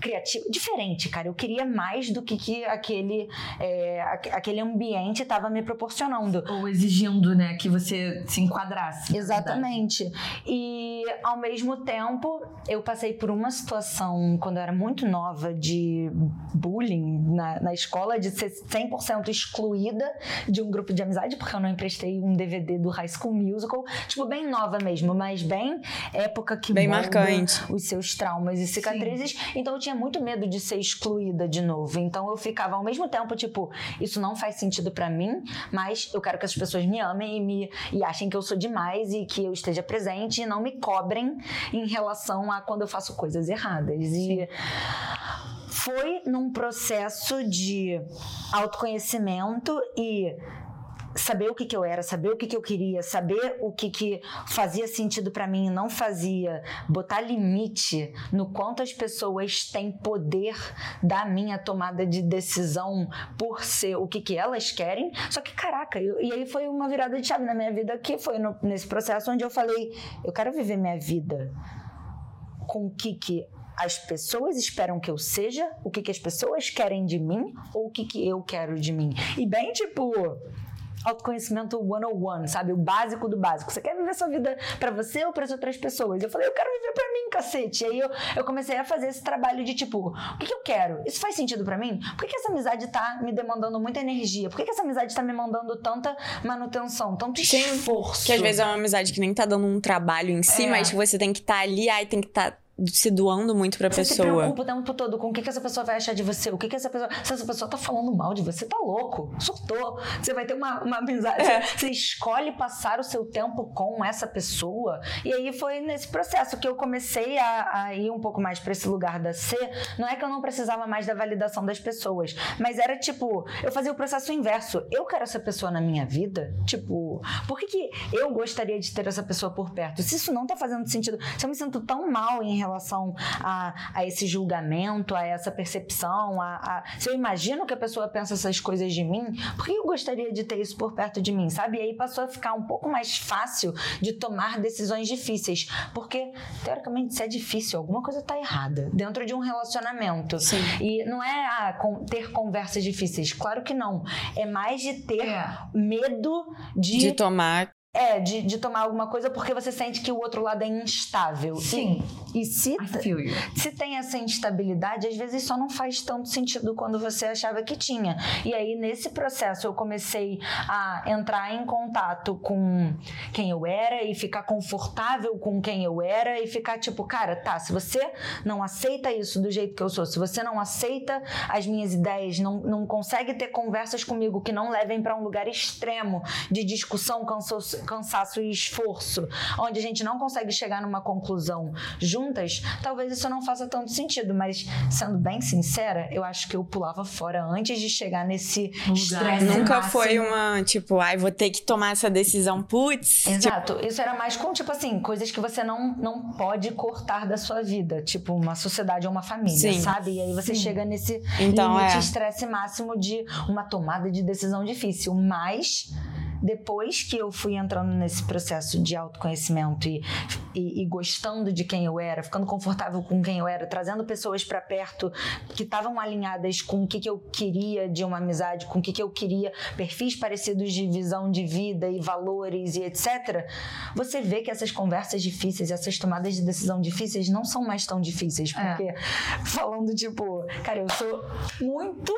criativo, diferente, cara. Eu queria mais do que, que aquele, é, aquele ambiente estava me proporcionando. Ou exigindo, né, que você se enquadrasse. Exatamente. E ao mesmo tempo, eu passei por uma situação quando eu era muito nova de bullying na, na escola, de ser 100% excluída de um grupo de amizade, porque eu não emprestei um DVD do High School Musical, tipo, bem nova mesmo, mas bem época que bem marcante os seus traumas e cicatrizes. Sim. Então eu tinha muito medo de ser excluída de novo. Então eu ficava ao mesmo tempo, tipo, isso não faz sentido para mim, mas eu quero que as pessoas me amem e, me, e achem que eu sou demais e que eu esteja presente e não me cobrem em relação a quando eu faço coisas erradas. Sim. E foi num processo de autoconhecimento e saber o que, que eu era, saber o que, que eu queria, saber o que, que fazia sentido para mim e não fazia, botar limite no quanto as pessoas têm poder da minha tomada de decisão por ser o que, que elas querem. Só que, caraca, eu, e aí foi uma virada de chave na minha vida que foi no, nesse processo onde eu falei: eu quero viver minha vida com o que, que as pessoas esperam que eu seja, o que, que as pessoas querem de mim ou o que, que eu quero de mim. E bem, tipo, autoconhecimento 101, sabe? O básico do básico. Você quer viver sua vida para você ou para as outras pessoas? Eu falei, eu quero viver para mim, cacete. E aí eu, eu comecei a fazer esse trabalho de tipo, o que, que eu quero? Isso faz sentido para mim? Por que, que, essa amizade tá me demandando muita energia? Por que, que essa amizade tá me mandando tanta manutenção, tanto esforço? Que às vezes é uma amizade que nem tá dando um trabalho em si, é. mas que você tem que estar tá ali, aí tem que estar. Tá se doando muito pra você pessoa. Você se preocupa o tempo todo com o que, que essa pessoa vai achar de você, o que, que essa pessoa. Se essa pessoa tá falando mal de você, tá louco, surtou. Você vai ter uma, uma amizade. É. Você escolhe passar o seu tempo com essa pessoa. E aí foi nesse processo que eu comecei a, a ir um pouco mais pra esse lugar da C. Não é que eu não precisava mais da validação das pessoas, mas era tipo, eu fazia o processo inverso. Eu quero essa pessoa na minha vida? Tipo, por que, que eu gostaria de ter essa pessoa por perto? Se isso não tá fazendo sentido, se eu me sinto tão mal em relação relação a, a esse julgamento, a essa percepção, a, a, se eu imagino que a pessoa pensa essas coisas de mim, por que eu gostaria de ter isso por perto de mim, sabe? E aí passou a ficar um pouco mais fácil de tomar decisões difíceis, porque teoricamente se é difícil, alguma coisa está errada dentro de um relacionamento. Sim. E não é ah, com, ter conversas difíceis, claro que não. É mais de ter é. medo de, de tomar É, de, de tomar alguma coisa porque você sente que o outro lado é instável. Sim. E, e se, se tem essa instabilidade, às vezes só não faz tanto sentido quando você achava que tinha. E aí, nesse processo, eu comecei a entrar em contato com quem eu era e ficar confortável com quem eu era e ficar tipo, cara, tá, se você não aceita isso do jeito que eu sou, se você não aceita as minhas ideias, não, não consegue ter conversas comigo que não levem para um lugar extremo de discussão, cansaço, e esforço, onde a gente não consegue chegar numa conclusão juntas, talvez isso não faça tanto sentido. Mas, sendo bem sincera, eu acho que eu pulava fora antes de chegar nesse estresse Nunca máximo. foi uma, tipo, ai, vou ter que tomar essa decisão. Putz. tipo, Exato. Isso era mais com, tipo assim, coisas que você não, não pode cortar da sua vida. Tipo, uma sociedade ou uma família, Sim. sabe? E aí você chega nesse Então, limite é. estresse máximo de uma tomada de decisão difícil. Mas depois que eu fui entrando nesse processo de autoconhecimento e, e, e gostando de quem eu era, ficando confortável com quem eu era, trazendo pessoas pra perto que estavam alinhadas com o que, que eu queria de uma amizade, com o que, que eu queria, perfis parecidos de visão de vida e valores e etc. Você vê que essas conversas difíceis, essas tomadas de decisão difíceis não são mais tão difíceis, É. porque falando tipo, cara, eu sou muito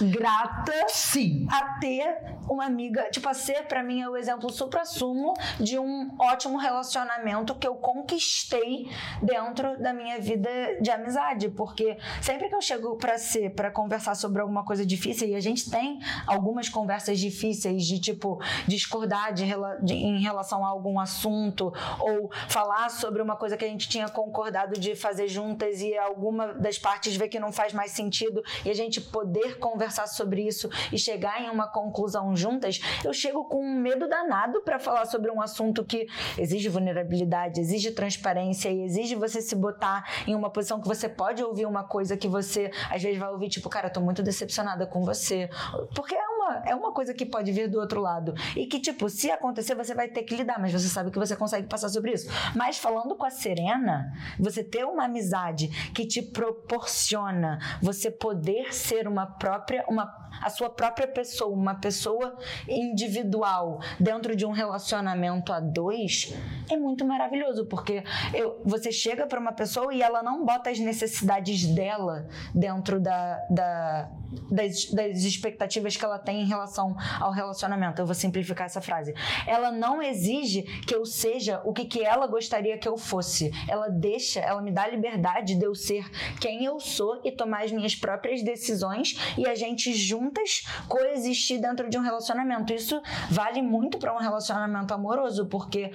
grata Sim. a ter uma amiga, tipo, a ser pra mim é o exemplo supra-sumo de um ótimo relacionamento que eu conquistei dentro da minha vida de amizade, porque sempre que eu chego pra ser, pra conversar sobre alguma coisa difícil, e a gente tem algumas conversas difíceis de tipo discordar de, de- em relação a algum assunto ou falar sobre uma coisa que a gente tinha concordado de fazer juntas e alguma das partes vê que não faz mais sentido e a gente poder conversar sobre isso e chegar em uma conclusão juntas, eu chego com um medo danado pra falar sobre um assunto que exige vulnerabilidade, exige transparência e exige você se botar em uma posição que você pode ouvir uma coisa que você às vezes vai ouvir tipo, cara, tô muito decepcionada com você, porque é uma, é uma coisa que pode vir do outro lado. E que tipo, se acontecer você vai ter que lidar, mas você sabe que você consegue passar sobre isso. Mas falando com a Serena, você ter uma amizade que te proporciona você poder ser uma própria, uma a sua própria pessoa, uma pessoa individual dentro de um relacionamento a dois, é muito maravilhoso, porque eu, você chega para uma pessoa e ela não bota as necessidades dela dentro da, da- das, das expectativas que ela tem em relação ao relacionamento. Eu vou simplificar essa frase. Ela não exige que eu seja o que, que ela gostaria que eu fosse. Ela deixa, ela me dá a liberdade de eu ser quem eu sou e tomar as minhas próprias decisões e a gente juntas coexistir dentro de um relacionamento. Isso vale muito para um relacionamento amoroso, porque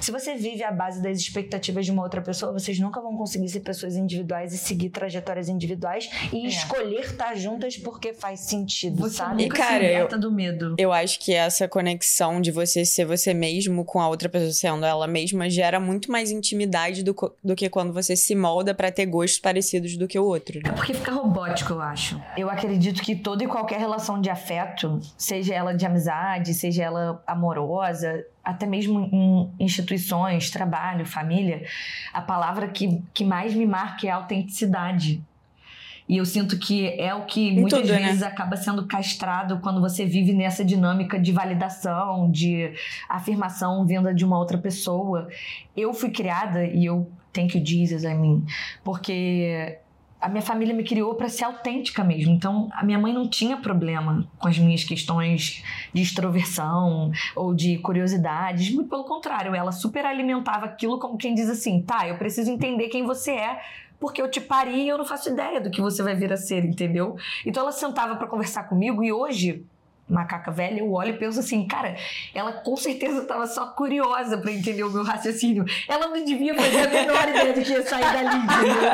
se você vive à base das expectativas de uma outra pessoa, vocês nunca vão conseguir ser pessoas individuais e seguir trajetórias individuais e É. escolher estar juntas porque faz sentido, Você sabe? E, nunca cara, se liberta do medo. Eu acho que essa conexão de você ser você mesmo com a outra pessoa sendo ela mesma gera muito mais intimidade do, do que quando você se molda pra ter gostos parecidos do que o outro. né? É porque fica robótico, eu acho. Eu acredito que toda e qualquer relação de afeto, seja ela de amizade, seja ela amorosa, até mesmo em instituições, trabalho, família, a palavra que, que mais me marca é autenticidade. E eu sinto que é o que muitas tudo, né? vezes acaba sendo castrado quando você vive nessa dinâmica de validação, de afirmação vinda de uma outra pessoa. Eu fui criada, e eu thank you Jesus, I mean, porque a minha família me criou para ser autêntica mesmo. Então, a minha mãe não tinha problema com as minhas questões de extroversão ou de curiosidades. Muito pelo contrário, ela super alimentava aquilo como quem diz assim: tá, eu preciso entender quem você é. Porque eu te pari e eu não faço ideia do que você vai vir a ser, entendeu? Então ela sentava para conversar comigo e hoje, macaca velha, eu olho e penso assim, cara, ela com certeza estava só curiosa para entender o meu raciocínio. Ela não devia fazer a menor ideia do que ia sair dali, entendeu?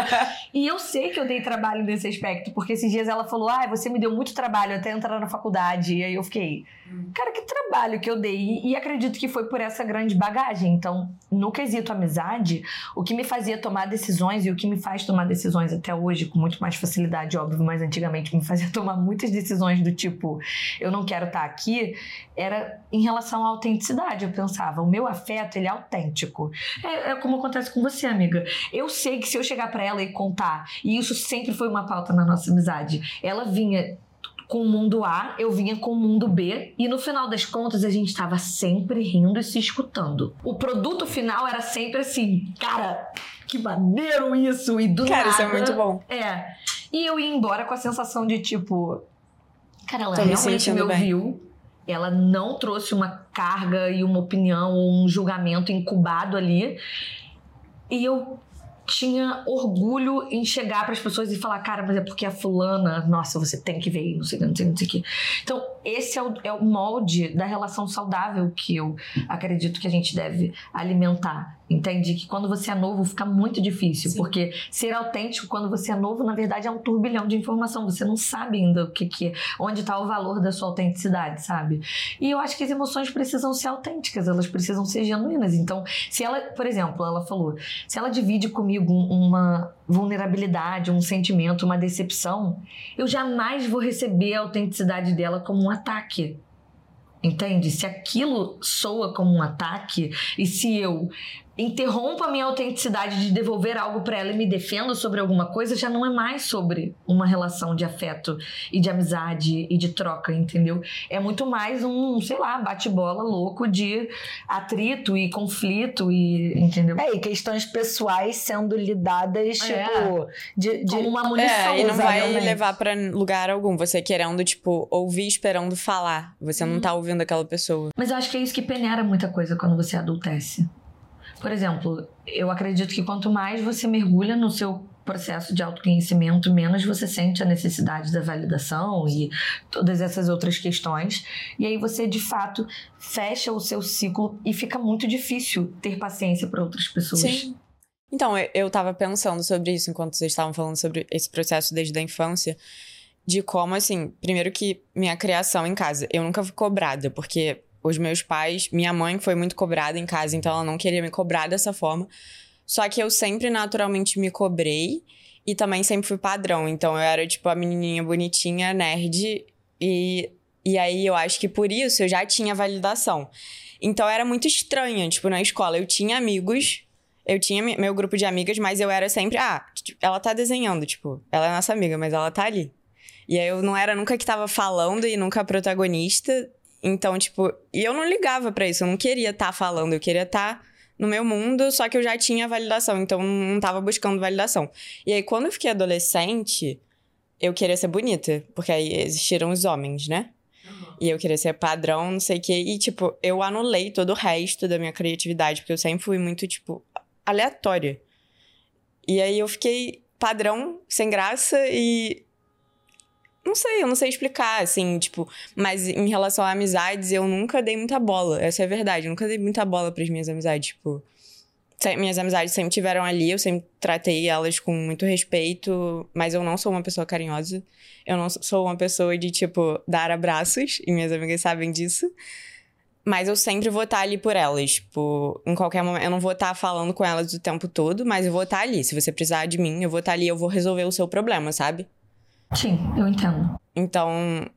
E eu sei que eu dei trabalho nesse aspecto, porque esses dias ela falou: ah, você me deu muito trabalho até entrar na faculdade. E aí eu fiquei, cara, que trabalho que eu dei. E, e acredito que foi por essa grande bagagem. Então, no quesito amizade, o que me fazia tomar decisões e o que me faz tomar decisões até hoje, com muito mais facilidade, óbvio, mas antigamente me fazia tomar muitas decisões do tipo, eu não quero estar aqui, era em relação à autenticidade. Eu pensava, o meu afeto, ele é autêntico. É, é como acontece com você, amiga. Eu sei que se eu chegar pra ela e contar, e isso sempre foi uma pauta na nossa amizade, ela vinha com o mundo A, eu vinha com o mundo B, e no final das contas a gente estava sempre rindo e se escutando. O produto final era sempre assim, cara, que maneiro isso! E do Cara, nada, isso é muito bom. É. E eu ia embora com a sensação de tipo, cara, ela Tô realmente me bem. ouviu. Ela não trouxe uma carga e uma opinião ou um julgamento incubado ali. E eu tinha orgulho em chegar para as pessoas e falar, cara, mas é porque a fulana, nossa, você tem que ver, não sei, não sei, não sei o que. Então, esse é o, é o molde da relação saudável que eu acredito que a gente deve alimentar. Entende? Que quando você é novo fica muito difícil, Sim. porque ser autêntico quando você é novo, na verdade, é um turbilhão de informação. Você não sabe ainda o que, que é, onde está o valor da sua autenticidade, sabe? E eu acho que as emoções precisam ser autênticas, elas precisam ser genuínas. Então, se ela, por exemplo, ela falou, se ela divide comigo um- uma vulnerabilidade, um sentimento, uma decepção, eu jamais vou receber a autenticidade dela como um ataque. Entende? Se aquilo soa como um ataque e se eu interrompo a minha autenticidade de devolver algo para ela e me defendo sobre alguma coisa, já não é mais sobre uma relação de afeto e de amizade e de troca, entendeu? É muito mais um, sei lá, bate-bola louco de atrito e conflito e, entendeu? É, e questões pessoais sendo lidadas, É. tipo, de, de Como uma munição. É, e não vai levar pra lugar algum. Você querendo, tipo, ouvir esperando falar. Você não tá ouvindo aquela pessoa. Mas eu acho que é isso que peneira muita coisa quando você adultece. Por exemplo, eu acredito que quanto mais você mergulha no seu processo de autoconhecimento, menos você sente a necessidade da validação e todas essas outras questões. E aí você, de fato, fecha o seu ciclo e fica muito difícil ter paciência para outras pessoas. Sim. Então, eu, eu tava pensando sobre isso enquanto vocês estavam falando sobre esse processo desde a infância. De como, assim, primeiro que minha criação em casa, eu nunca fui cobrada, porque os meus pais, minha mãe foi muito cobrada em casa, então ela não queria me cobrar dessa forma. Só que eu sempre naturalmente me cobrei e também sempre fui padrão. Então eu era, tipo, a menininha bonitinha, nerd, e, e aí eu acho que por isso eu já tinha validação. Então era muito estranho, tipo, na escola. Eu tinha amigos, eu tinha meu grupo de amigas, mas eu era sempre, ah, ela tá desenhando, tipo, ela é nossa amiga, mas ela tá ali. E aí eu não era nunca que tava falando e nunca protagonista. Então, tipo, e eu não ligava pra isso, eu não queria estar falando, eu queria estar no meu mundo, só que eu já tinha validação, então não tava buscando validação. E aí, quando eu fiquei adolescente, eu queria ser bonita, porque aí existiram os homens, né? E eu queria ser padrão, não sei o quê. E, tipo, eu anulei todo o resto da minha criatividade, porque eu sempre fui muito, tipo, aleatória. E aí eu fiquei padrão, sem graça e. Não sei, eu não sei explicar, assim, tipo. Mas em relação a amizades, eu nunca dei muita bola. Essa é a verdade. Eu nunca dei muita bola pras minhas amizades, tipo. Minhas amizades sempre tiveram ali, eu sempre tratei elas com muito respeito, mas eu não sou uma pessoa carinhosa. Eu não sou uma pessoa de, tipo, dar abraços, e minhas amigas sabem disso. Mas eu sempre vou estar ali por elas. Tipo, em qualquer momento. Eu não vou estar falando com elas o tempo todo, mas eu vou estar ali. Se você precisar de mim, eu vou estar ali, eu vou resolver o seu problema, sabe? Sim, eu entendo. Então,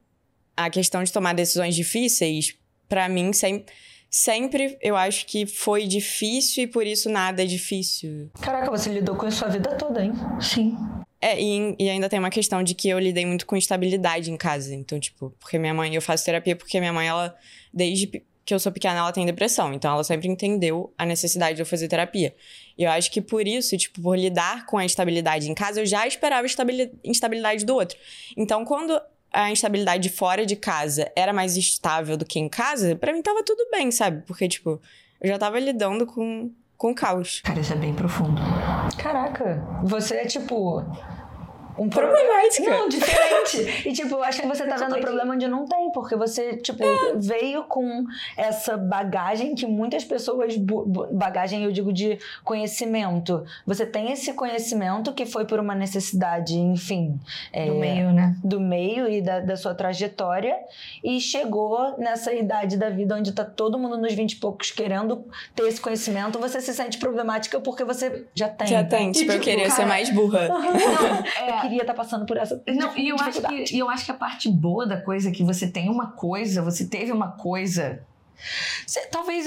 a questão de tomar decisões difíceis, pra mim, sempre, sempre eu acho que foi difícil e por isso nada é difícil. Caraca, você lidou com isso sua vida toda, hein? Sim. É, e, e ainda tem uma questão de que eu lidei muito com instabilidade em casa. Então, tipo, porque minha mãe, eu faço terapia porque minha mãe, ela, desde que eu sou pequena, ela tem depressão. Então, ela sempre entendeu a necessidade de eu fazer terapia. E eu acho que por isso, tipo, por lidar com a instabilidade em casa, eu já esperava a instabilidade do outro. Então, quando a instabilidade fora de casa era mais estável do que em casa, pra mim tava tudo bem, sabe? Porque, tipo, eu já tava lidando com, com caos. Cara, isso é bem profundo. Caraca, você é tipo. Um pro- Problemática. Não, diferente. E, tipo, eu acho que você tá vendo o problema onde não tem, porque você, tipo, veio com essa bagagem que muitas pessoas. Bagagem, eu digo, de conhecimento. Você tem esse conhecimento que foi por uma necessidade, enfim. é, Do meio, né? do meio e da, da sua trajetória e chegou nessa idade da vida onde tá todo mundo nos 20 e poucos querendo ter esse conhecimento, você se sente problemática porque você já tem. Já tem, tipo, eu tipo, queria ser cara, mais burra. Eu queria estar passando por essa Não, e eu acho, que, e eu acho que a parte boa da coisa é que você tem uma coisa, você teve uma coisa. Talvez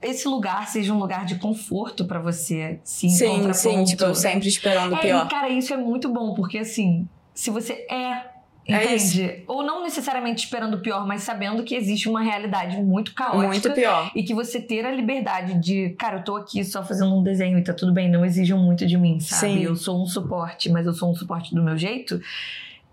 esse lugar seja um lugar de conforto pra você se Sim, encontrar sim, tipo, eu sempre esperando o É, pior. e, cara, isso é muito bom, porque assim, se você é É Entende? Ou não necessariamente esperando o pior, mas sabendo que existe uma realidade muito caótica. Muito pior. E que você ter a liberdade de, cara, eu tô aqui só fazendo um desenho e tá tudo bem, não exijam muito de mim, sabe? Sim. Eu sou um suporte, mas eu sou um suporte do meu jeito.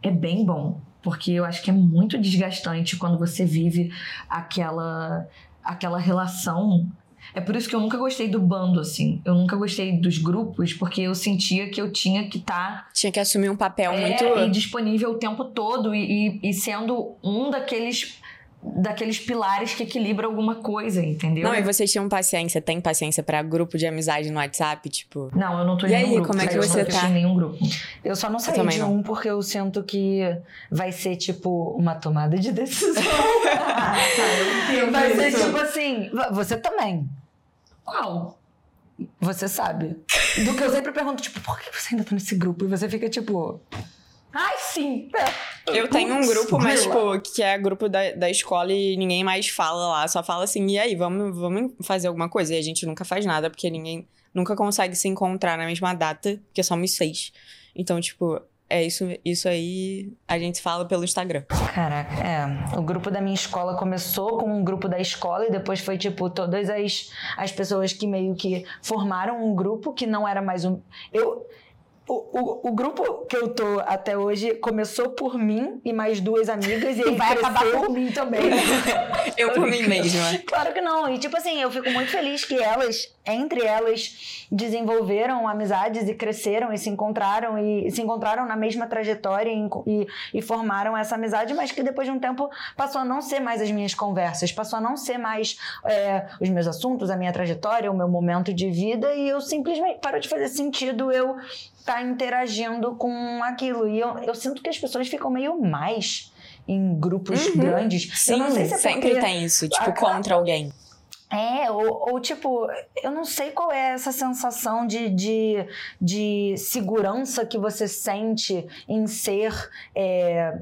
É bem bom. Porque eu acho que é muito desgastante quando você vive aquela, aquela relação. É por isso que eu nunca gostei do bando, assim. Eu nunca gostei dos grupos, porque eu sentia que eu tinha que estar Tinha que assumir um papel é, muito. e disponível o tempo todo e, e- e sendo um daqueles daqueles pilares que equilibra alguma coisa, entendeu? Não, e vocês tinham paciência, tem paciência pra grupo de amizade no WhatsApp, tipo. Não, eu não tô E em aí, nenhum grupo. como é que eu você tá? em nenhum grupo. Eu só não saí de não. um porque eu sinto que vai ser, tipo, uma tomada de decisão. vai ser, tipo assim... Você também. Qual? Você sabe. Do que eu sempre pergunto, tipo, por que você ainda tá nesse grupo? E você fica, tipo... Ai, sim! Eu tenho um grupo, mas, tipo, que é grupo da, da escola e ninguém mais fala lá. Só fala assim, e aí, vamos, vamos fazer alguma coisa? E a gente nunca faz nada, porque ninguém nunca consegue se encontrar na mesma data, porque somos seis. Então, tipo, é isso, isso aí a gente fala pelo Instagram. Caraca, é. O grupo da minha escola começou com um grupo da escola e depois foi, tipo, todas as, as pessoas que meio que formaram um grupo que não era mais um. Eu. O, o, o grupo que eu tô até hoje começou por mim e mais duas amigas e, E vai cresceu... acabar por mim também. Eu por mim mesma. Claro que não. E tipo assim, eu fico muito feliz que elas, entre elas, desenvolveram amizades e cresceram e se encontraram e se encontraram na mesma trajetória e, e, e formaram essa amizade, mas que depois de um tempo passou a não ser mais as minhas conversas, passou a não ser mais é, os meus assuntos, a minha trajetória, o meu momento de vida e eu simplesmente parou de fazer sentido eu estar interagindo com aquilo. E eu, eu sinto que as pessoas ficam meio mais em grupos Uhum. grandes. Sim, eu não sei se é sempre tem isso, tipo, a- contra alguém. é, ou, ou, tipo, eu não sei qual é essa sensação de, de, de segurança que você sente em ser. é,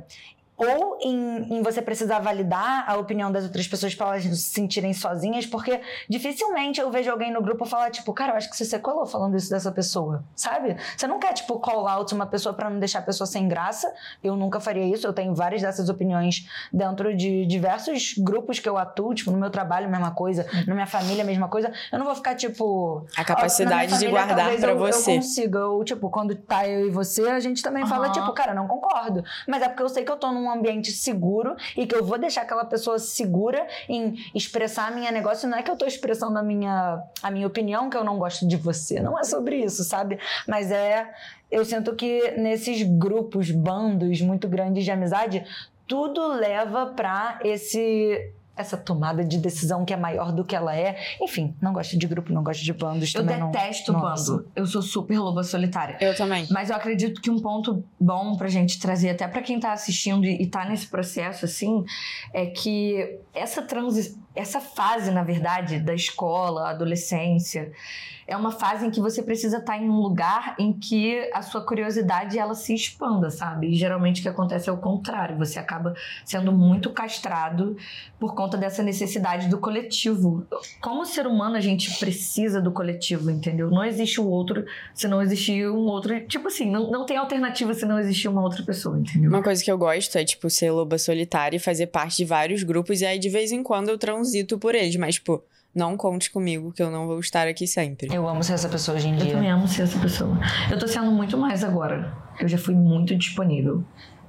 ou em, em você precisar validar a opinião das outras pessoas para elas se sentirem sozinhas, porque dificilmente eu vejo alguém no grupo falar, tipo, cara, eu acho que você se colou falando isso dessa pessoa, sabe? Você não quer, tipo, call out uma pessoa para não deixar a pessoa sem graça. Eu nunca faria isso, eu tenho várias dessas opiniões dentro de diversos grupos que eu atuo, tipo, no meu trabalho, mesma coisa, na minha família, mesma coisa. Eu não vou ficar, tipo. A capacidade minha de família, guardar eu, você. Eu consiga, ou, tipo, quando tá eu e você, a gente também fala, Aham. tipo, cara, não concordo. Mas é porque eu sei que eu tô num ambiente seguro e que eu vou deixar aquela pessoa segura em expressar a minha negócio. Não é que eu tô expressando a minha, a minha opinião, que eu não gosto de você. Não é sobre isso, sabe? Mas é. Eu sinto que nesses grupos, bandos muito grandes de amizade, tudo leva pra esse. Essa tomada de decisão que é maior do que ela é. Enfim, não gosto de grupo, não gosto de bandos Eu também. não- detesto Nossa. bando. Eu sou super loba solitária. Eu também. Mas eu acredito que um ponto bom pra gente trazer, até pra quem tá assistindo e e tá nesse processo, assim, é que essa transi essa fase, na verdade, da escola, adolescência, é uma fase em que você precisa estar em um lugar em que a sua curiosidade ela se expanda, sabe? E geralmente o que acontece é o contrário. Você acaba sendo muito castrado por conta dessa necessidade do coletivo. Como ser humano, a gente precisa do coletivo, entendeu? Não existe o outro se não existir um outro. Tipo assim, não, não tem alternativa se não existir uma outra pessoa, entendeu? Uma coisa que eu gosto é, tipo, ser loba solitária e fazer parte de vários grupos. E aí, de vez em quando, eu transito por eles. Mas, tipo, não conte comigo que eu não vou estar aqui sempre. Eu amo ser essa pessoa hoje em Eu dia. também amo ser essa pessoa. Eu tô sendo muito mais agora. Eu já fui muito disponível.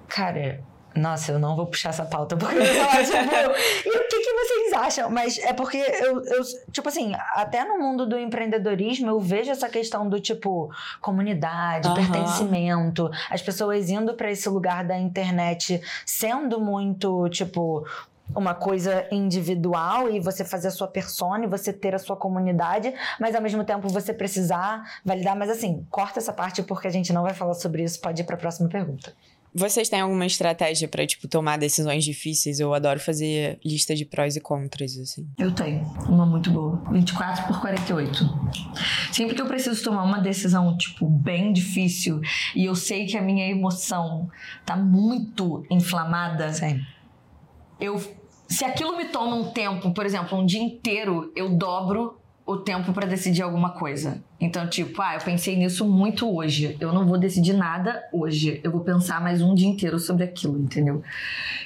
Cara, nossa, eu não vou puxar essa pauta porque eu vou falar, tipo, e o que, que vocês acham? Mas é porque eu, eu, tipo assim, até no mundo do empreendedorismo eu vejo essa questão do tipo comunidade, Aham. pertencimento, as pessoas indo pra esse lugar da internet sendo muito, tipo, uma coisa individual e você fazer a sua persona e você ter a sua comunidade, mas ao mesmo tempo você precisar validar. Mas assim, corta essa parte porque a gente não vai falar sobre isso. Pode ir pra próxima pergunta. Vocês têm alguma estratégia pra, tipo, tomar decisões difíceis? Eu adoro fazer lista de prós e contras, assim. Eu tenho uma muito boa. 24 por 48. Sempre que eu preciso tomar uma decisão, tipo, bem difícil, e eu sei que a minha emoção tá muito inflamada, Sim. Eu se aquilo me toma um tempo, por exemplo, um dia inteiro, eu dobro o tempo para decidir alguma coisa. Então, tipo, ah, eu pensei nisso muito hoje. Eu não vou decidir nada hoje. Eu vou pensar mais um dia inteiro sobre aquilo, entendeu?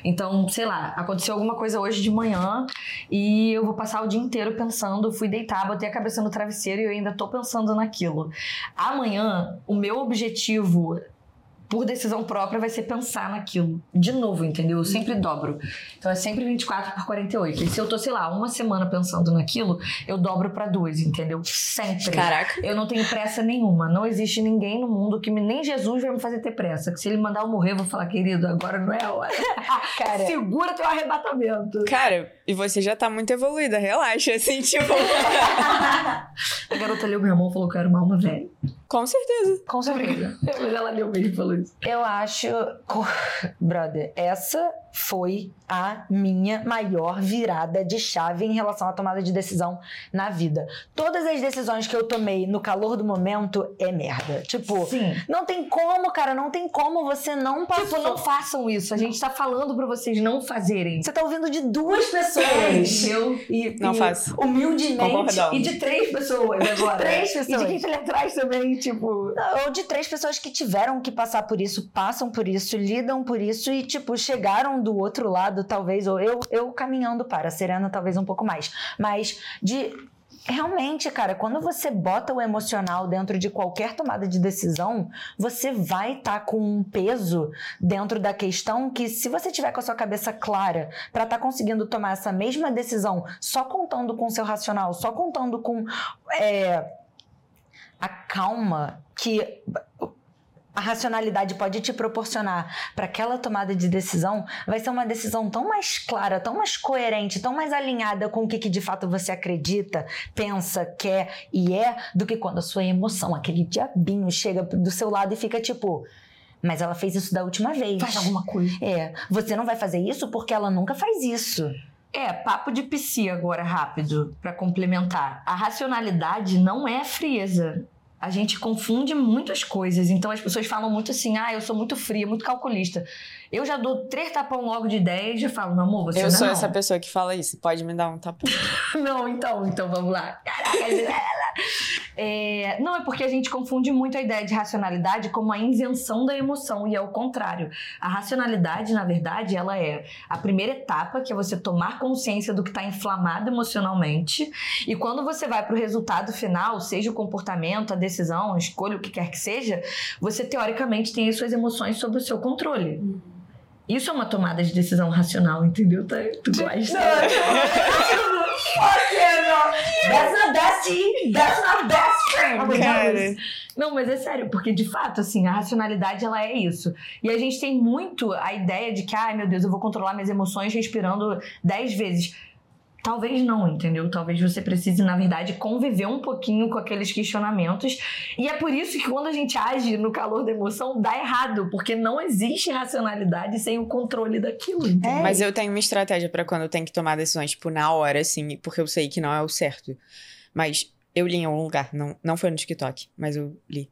Então, sei lá, aconteceu alguma coisa hoje de manhã e eu vou passar o dia inteiro pensando, fui deitar, botei a cabeça no travesseiro e eu ainda tô pensando naquilo. Amanhã, o meu objetivo por decisão própria, vai ser pensar naquilo. De novo, entendeu? Eu sempre dobro. Então é sempre 24 por 48. E se eu tô, sei lá, uma semana pensando naquilo, eu dobro pra duas, entendeu? Sempre. Caraca. Eu não tenho pressa nenhuma. Não existe ninguém no mundo que me, nem Jesus vai me fazer ter pressa. Que se ele mandar eu morrer, eu vou falar, querido, agora não é a hora. Cara, Segura teu arrebatamento. Cara, e você já tá muito evoluída, relaxa, assim, tipo. A garota leu minha mão e falou que eu era uma alma velha. Com certeza. com certeza. Mas ela leu mesmo e falou isso. Eu acho. Brother, essa foi a minha maior virada de chave em relação à tomada de decisão na vida. Todas as decisões que eu tomei no calor do momento é merda. Tipo, Sim. não tem como, cara, não tem como você não passou. Tipo, não façam isso. A gente tá falando pra vocês não fazerem. Você tá ouvindo de duas pessoas. Eu E, Não e faço. Humildemente. E de três pessoas agora. Três E pessoas. de quem tá ali atrás também, tipo. Ou de três pessoas que tiveram que passar por isso, passam por isso, lidam por isso e, tipo, chegaram do outro lado, talvez, ou eu, eu caminhando para, a Serena talvez um pouco mais. Mas de. Realmente, cara, quando você bota o emocional dentro de qualquer tomada de decisão, você vai estar com um peso dentro da questão que, se você tiver com a sua cabeça clara para estar conseguindo tomar essa mesma decisão só contando com o seu racional, só contando com é, a calma que a racionalidade pode te proporcionar para aquela tomada de decisão, vai ser uma decisão tão mais clara, tão mais coerente, tão mais alinhada com o que, que de fato você acredita, pensa, quer e é, do que quando a sua emoção, aquele diabinho, chega do seu lado e fica tipo. Mas ela fez isso da última vez. Faz alguma coisa. É, você não vai fazer isso porque ela nunca faz isso. É, papo de psi agora, rápido, pra complementar. A racionalidade não é frieza. A gente confunde muitas coisas. Então as pessoas falam muito assim: ah, eu sou muito fria, muito calculista. Eu já dou três tapão logo de ideia e já falo, meu amor, você eu não sou é essa não. pessoa que fala isso. Pode me dar um tapão. Não, então, então vamos lá. Caraca, é, não, é porque a gente confunde muito a ideia de racionalidade como a isenção da emoção, e é o contrário. A racionalidade, na verdade, ela é a primeira etapa, que é você tomar consciência do que está inflamado emocionalmente, e quando você vai para o resultado final, seja o comportamento, a decisão, a escolha, o que quer que seja, você teoricamente tem as suas emoções sob o seu controle. Isso é uma tomada de decisão racional, entendeu? Tá- Tu gosta? That's not best, that's not best friend. Cara. Não, mas é sério, porque de fato, assim, a racionalidade ela é isso. E a gente tem muito a ideia de que, ai meu Deus, eu vou controlar minhas emoções respirando dez vezes. Talvez não, entendeu? Talvez você precise, na verdade, conviver um pouquinho com aqueles questionamentos. E é por isso que quando a gente age no calor da emoção, dá errado, porque não existe racionalidade sem o controle daquilo. entendeu? É, Mas eu tenho uma estratégia pra quando eu tenho que tomar decisões, tipo, na hora, assim, porque eu sei que não é o certo. Mas eu li em algum lugar, não, não foi no TikTok, mas eu li.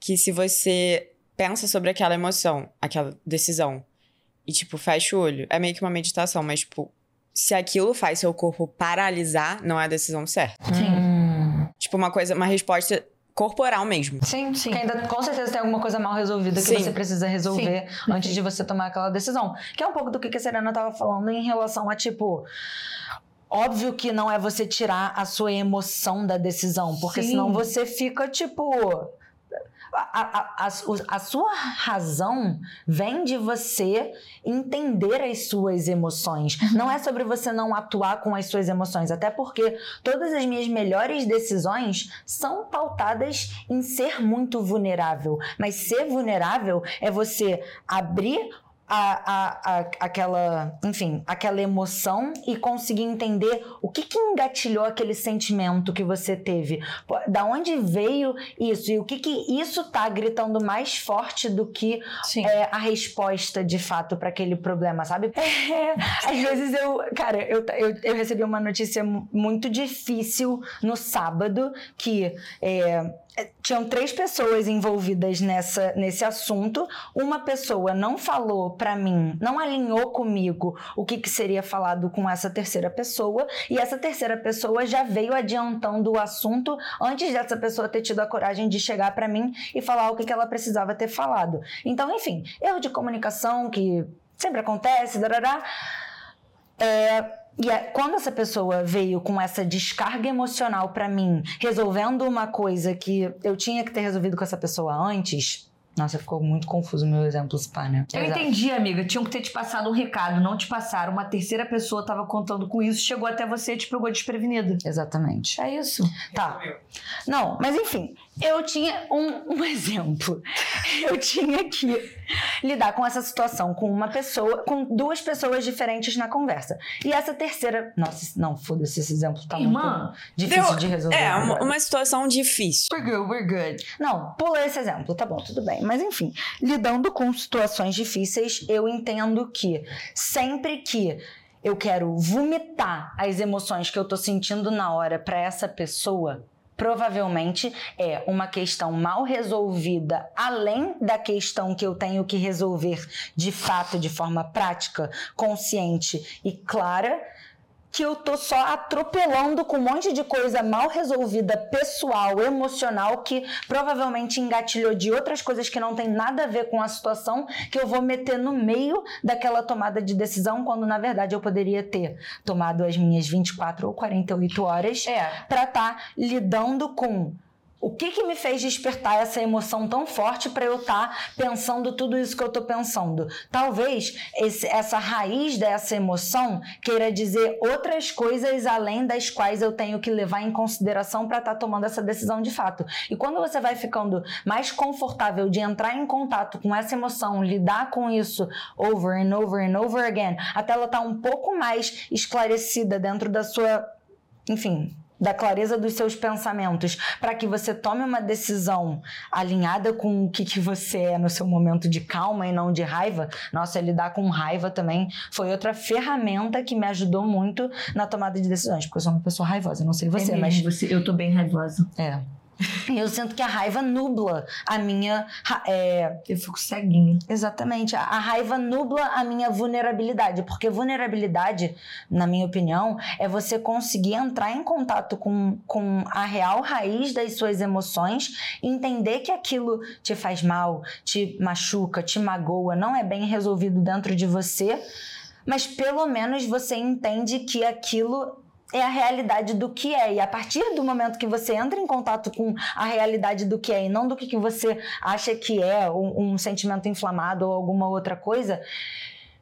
Que se você pensa sobre aquela emoção, aquela decisão, e, tipo, fecha o olho, é meio que uma meditação, mas, tipo, se aquilo faz seu corpo paralisar, não é a decisão certa. Hum. Tipo, uma coisa, uma resposta corporal mesmo. Sim, Sim. que ainda com certeza tem alguma coisa mal resolvida que Sim. você precisa resolver antes de você tomar aquela decisão. Que é um pouco do que a Serena tava falando em relação a, tipo. Óbvio que não é você tirar a sua emoção da decisão, porque Sim. senão você fica, tipo. A, a, a, sua razão vem de você entender as suas emoções. Não é sobre você não atuar com as suas emoções. Até porque todas as minhas melhores decisões são pautadas em ser muito vulnerável. Mas ser vulnerável é você abrir a, a, a- aquela, enfim, aquela emoção e conseguir entender o que, que engatilhou aquele sentimento que você teve. Da onde veio isso? E o que, que isso tá gritando mais forte do que é, a resposta de fato para aquele problema, sabe? É, às vezes eu, cara, eu, eu, eu recebi uma notícia mu- muito difícil no sábado que é, tinham três pessoas envolvidas nessa, nesse assunto. Uma pessoa não falou para mim, não alinhou comigo o que, que seria falado com essa terceira pessoa, e essa terceira pessoa já veio adiantando o assunto antes dessa pessoa ter tido a coragem de chegar para mim e falar o que, que ela precisava ter falado. Então, enfim, erro de comunicação que sempre acontece, darará. É, e é, quando essa pessoa veio com essa descarga emocional para mim, resolvendo uma coisa que eu tinha que ter resolvido com essa pessoa antes, nossa, ficou muito confuso o meu exemplo, spa, né? Eu Exato. entendi, amiga. Tinham que ter te passado um recado, não te passaram. Uma terceira pessoa tava contando com isso, chegou até você e te pegou desprevenida. Exatamente. É isso. Tá. Não, mas enfim, eu tinha um, um exemplo. Eu tinha que lidar com essa situação com uma pessoa, com duas pessoas diferentes na conversa. E essa terceira. Nossa, não, foda-se, esse exemplo tá Irmã, muito difícil deu, de resolver. É, uma, uma, situação difícil. We're good, we're good. Não, pula esse exemplo, tá bom, tudo bem. Mas enfim, lidando com situações difíceis, eu entendo que sempre que eu quero vomitar as emoções que eu tô sentindo na hora para essa pessoa, provavelmente é uma questão mal resolvida, além da questão que eu tenho que resolver de fato, de forma prática, consciente e clara que eu tô só atropelando com um monte de coisa mal resolvida, pessoal, emocional, que provavelmente engatilhou de outras coisas que não tem nada a ver com a situação, que eu vou meter no meio daquela tomada de decisão, quando na verdade eu poderia ter tomado as minhas 24 ou 48 horas é. para estar tá lidando com o que, que me fez despertar essa emoção tão forte para eu estar tá pensando tudo isso que eu estou pensando? Talvez esse, essa raiz dessa emoção queira dizer outras coisas além das quais eu tenho que levar em consideração para estar tá tomando essa decisão de fato. E quando você vai ficando mais confortável de entrar em contato com essa emoção, lidar com isso over and over and over again, até ela estar tá um pouco mais esclarecida dentro da sua, enfim, da clareza dos seus pensamentos, para que você tome uma decisão alinhada com o que, que você é no seu momento de calma e não de raiva. Nossa, lidar com raiva também foi outra ferramenta que me ajudou muito na tomada de decisões, porque eu sou uma pessoa raivosa, não sei você, é mas você, eu tô bem raivosa. É. Eu sinto que a raiva nubla a minha. É... Eu fico ceguinha. Exatamente. A, a raiva nubla a minha vulnerabilidade. Porque vulnerabilidade, na minha opinião, é você conseguir entrar em contato com, com a real raiz das suas emoções, entender que aquilo te faz mal, te machuca, te magoa, não é bem resolvido dentro de você, mas pelo menos você entende que aquilo é a realidade do que é. E a partir do momento que você entra em contato com a realidade do que é e não do que, você acha que é, um, um sentimento inflamado ou alguma outra coisa,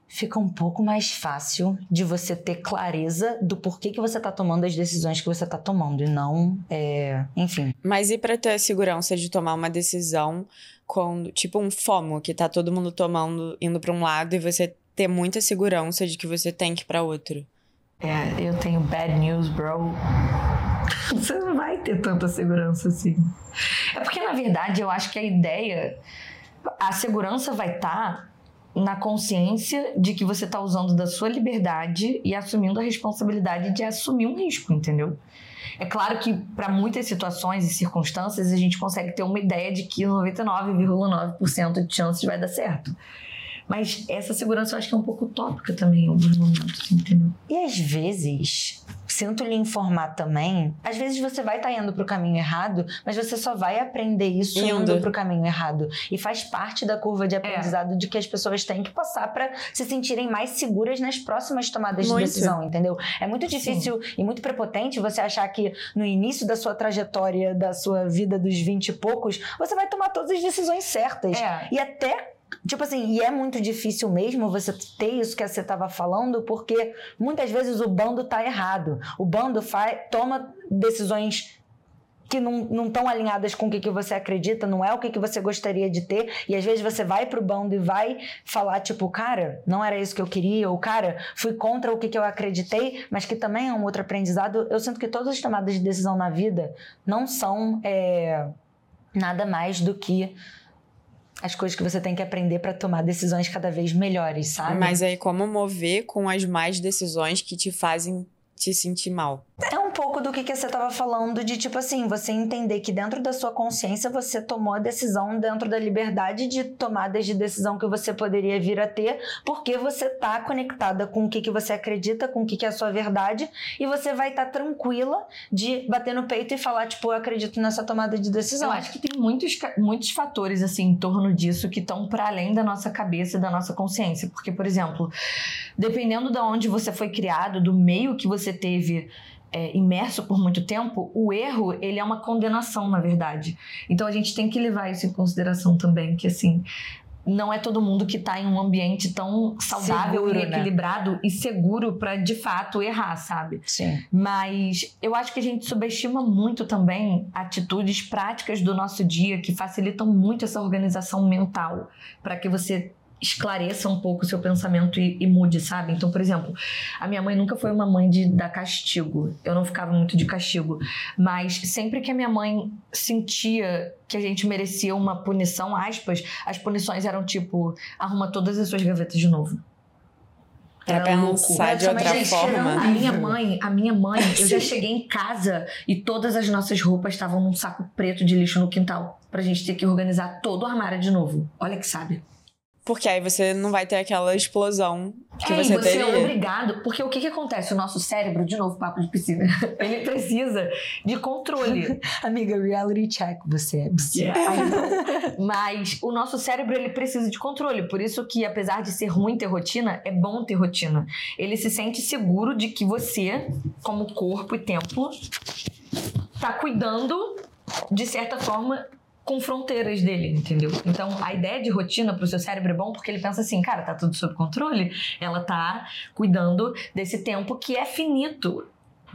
fica um pouco mais fácil de você ter clareza do porquê que você está tomando as decisões que você está tomando e não, é, enfim. Mas e para ter a segurança de tomar uma decisão quando, tipo um FOMO, que tá todo mundo tomando, indo para um lado e você ter muita segurança de que você tem que ir para outro? É, eu tenho bad news, bro. Você não vai ter tanta segurança assim. É porque, na verdade, eu acho que a ideia. A segurança vai estar tá na consciência de que você está usando da sua liberdade e assumindo a responsabilidade de assumir um risco, entendeu? É claro que para muitas situações e circunstâncias a gente consegue ter uma ideia de que 99,9% de chances vai dar certo. Mas essa segurança eu acho que é um pouco utópica também em alguns momentos, entendeu? E às vezes, sinto lhe informar também, às vezes você vai estar tá indo pro caminho errado, mas você só vai aprender isso indo, indo pro caminho errado. E faz parte da curva de aprendizado é. de que as pessoas têm que passar para se sentirem mais seguras nas próximas tomadas muito. de decisão, entendeu? É muito difícil Sim. e muito prepotente você achar que no início da sua trajetória, da sua vida dos 20 e poucos, você vai tomar todas as decisões certas. É. E até Tipo assim, e é muito difícil mesmo você ter isso que você estava falando, porque muitas vezes o bando tá errado. O bando faz, toma decisões que não estão alinhadas com o que, que você acredita, não é o que, que você gostaria de ter, e às vezes você vai pro bando e vai falar, tipo, cara, não era isso que eu queria, ou cara, fui contra o que, que eu acreditei, mas que também é um outro aprendizado. Eu sinto que todas as tomadas de decisão na vida não são é, nada mais do que as coisas que você tem que aprender para tomar decisões cada vez melhores, sabe? Mas aí como mover com as mais decisões que te fazem te sentir mal? É pouco do que, que você estava falando, de tipo assim, você entender que dentro da sua consciência você tomou a decisão dentro da liberdade de tomadas de decisão que você poderia vir a ter, porque você tá conectada com o que, que você acredita, com o que, que é a sua verdade, e você vai estar tá tranquila de bater no peito e falar, tipo, eu acredito nessa tomada de decisão. Eu acho que tem muitos, muitos fatores, assim, em torno disso que estão para além da nossa cabeça e da nossa consciência. Porque, por exemplo, dependendo de onde você foi criado, do meio que você teve é, imerso por muito tempo, o erro ele é uma condenação, na verdade. Então a gente tem que levar isso em consideração também, que assim não é todo mundo que está em um ambiente tão saudável seguro, e né? equilibrado né? e seguro para de fato errar, sabe? Sim. Mas eu acho que a gente subestima muito também atitudes práticas do nosso dia que facilitam muito essa organização mental para que você esclareça um pouco o seu pensamento e, e, mude, sabe? Então, por exemplo, a minha mãe nunca foi uma mãe de dar castigo. Eu não ficava muito de castigo. Mas sempre que a minha mãe sentia que a gente merecia uma punição, aspas, as punições eram tipo, arruma todas as suas gavetas de novo. Pra Era pensar louco. de outra gente, forma. A minha mãe, a minha mãe, eu já cheguei em casa e todas as nossas roupas estavam num saco preto de lixo no quintal. Pra gente ter que organizar todo o armário de novo. Olha que sabe. Porque aí você não vai ter aquela explosão que é, você, você teria. é obrigado. Porque o que, que acontece? O nosso cérebro, de novo, papo de piscina, ele precisa de controle. Amiga, reality check, você é yeah. Mas o nosso cérebro, ele precisa de controle. Por isso que, apesar de ser ruim ter rotina, é bom ter rotina. Ele se sente seguro de que você, como corpo e templo, tá cuidando, de certa forma, com fronteiras dele, entendeu? Então, a ideia de rotina pro seu cérebro é bom porque ele pensa assim, cara, tá tudo sob controle, ela tá cuidando desse tempo que é finito.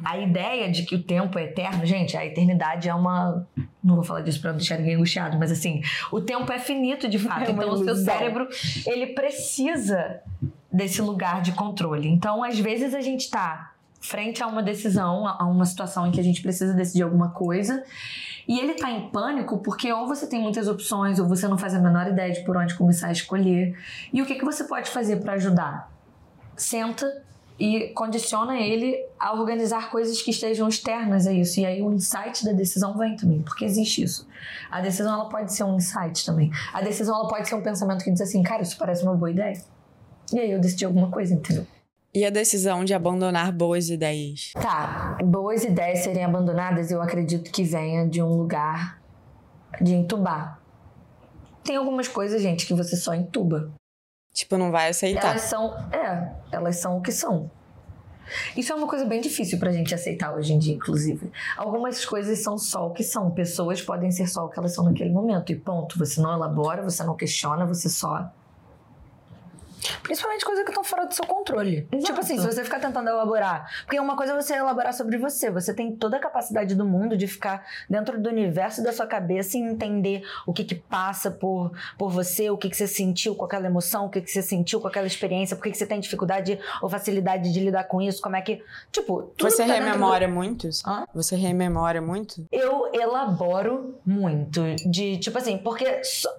A ideia de que o tempo é eterno, gente, a eternidade é uma. Não vou falar disso pra não deixar ninguém angustiado, mas assim, o tempo é finito de fato. É então, o seu cérebro, ele precisa desse lugar de controle. Então, às vezes, a gente tá frente a uma decisão, a uma situação em que a gente precisa decidir alguma coisa e ele tá em pânico porque ou você tem muitas opções ou você não faz a menor ideia de por onde começar a escolher. E o que, que você pode fazer para ajudar? Senta e condiciona ele a organizar coisas que estejam externas a isso. E aí o insight da decisão vem também, porque existe isso. A decisão ela pode ser um insight também. A decisão ela pode ser um pensamento que diz assim, cara, isso parece uma boa ideia. E aí eu decidi alguma coisa, entendeu? E a decisão de abandonar boas ideias? Tá, boas ideias serem abandonadas, eu acredito que venha de um lugar de entubar. Tem algumas coisas, gente, que você só entuba. Tipo, não vai aceitar. Elas são, é, elas são o que são. Isso é uma coisa bem difícil pra gente aceitar hoje em dia, inclusive. Algumas coisas são só o que são. Pessoas podem ser só o que elas são naquele momento. E ponto. Você não elabora, você não questiona, você só Principalmente coisas que estão fora do seu controle. Exato. Tipo assim, se você ficar tentando elaborar. Porque uma coisa é você elaborar sobre você. Você tem toda a capacidade do mundo de ficar dentro do universo da sua cabeça e entender o que que passa por, por você, o que que você sentiu com aquela emoção, o que que você sentiu com aquela experiência, por que que você tem dificuldade ou facilidade de lidar com isso, como é que. Tipo, Você tá rememora do... muito? Hã? Você rememora muito? Eu elaboro muito. De, tipo assim, porque. So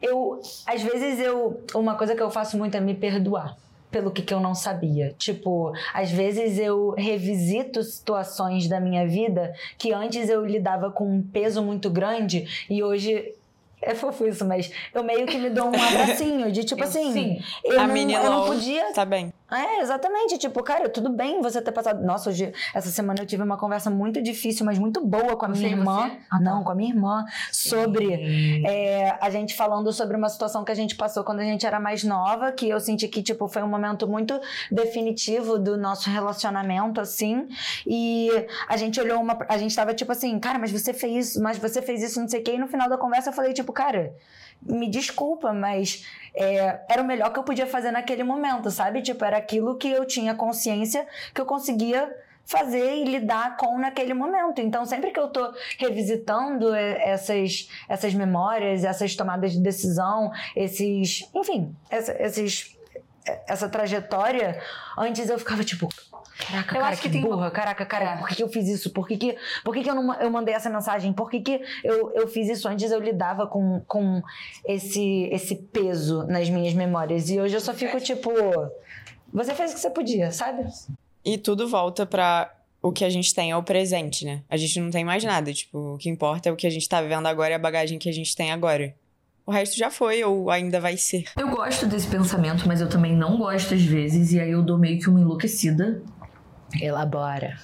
eu, às vezes, eu. Uma coisa que eu faço muito é me perdoar pelo que, que eu não sabia. Tipo, às vezes eu revisito situações da minha vida que antes eu lidava com um peso muito grande e hoje é fofo isso, mas eu meio que me dou um abracinho de tipo assim. Sim. Eu, a não, eu não podia. Tá bem. É, exatamente. Tipo, cara, tudo bem você ter passado. Nossa, hoje, essa semana eu tive uma conversa muito difícil, mas muito boa com a minha irmã. Ah, tá. Não, com a minha irmã. Sobre é, a gente falando sobre uma situação que a gente passou quando a gente era mais nova, que eu senti que, tipo, foi um momento muito definitivo do nosso relacionamento, assim. E a gente olhou uma. A gente tava, tipo assim, cara, mas você fez isso, mas você fez isso, não sei o quê. E no final da conversa eu falei, tipo, cara me desculpa, mas é, era o melhor que eu podia fazer naquele momento, sabe? Tipo, era aquilo que eu tinha consciência que eu conseguia fazer e lidar com naquele momento. Então, sempre que eu tô revisitando essas, essas memórias, essas tomadas de decisão, esses, enfim, esses, essa trajetória, antes eu ficava tipo, Caraca, eu cara, acho que, que tem burra. Uma... Caraca, cara, é. por que, que, eu fiz isso? Por que, que, por que, que eu, não, eu mandei essa mensagem? Por que, que eu, eu fiz isso antes? Eu lidava com, com esse, esse peso nas minhas memórias. E hoje eu só fico tipo. Você fez o que você podia, sabe? E tudo volta pra o que a gente tem é o presente, né? A gente não tem mais nada. Tipo, o que importa é o que a gente tá vivendo agora e a bagagem que a gente tem agora. O resto já foi ou ainda vai ser. Eu gosto desse pensamento, mas eu também não gosto às vezes, e aí eu dou meio que uma enlouquecida. Elabora.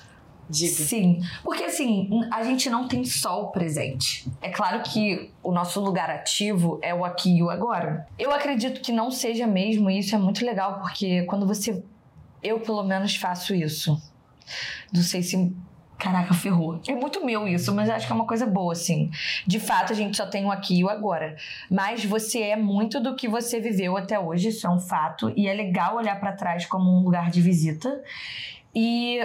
Diga. Sim, porque assim, a gente não tem só o presente. É claro que o nosso lugar ativo é o aqui e o agora. Eu acredito que não seja mesmo, e isso é muito legal, porque quando você. Eu, pelo menos, faço isso. Não sei se. Caraca, ferrou. É muito meu isso, mas acho que é uma coisa boa, assim. De fato, a gente só tem o aqui e o agora. Mas você é muito do que você viveu até hoje, isso é um fato. E é legal olhar para trás como um lugar de visita. E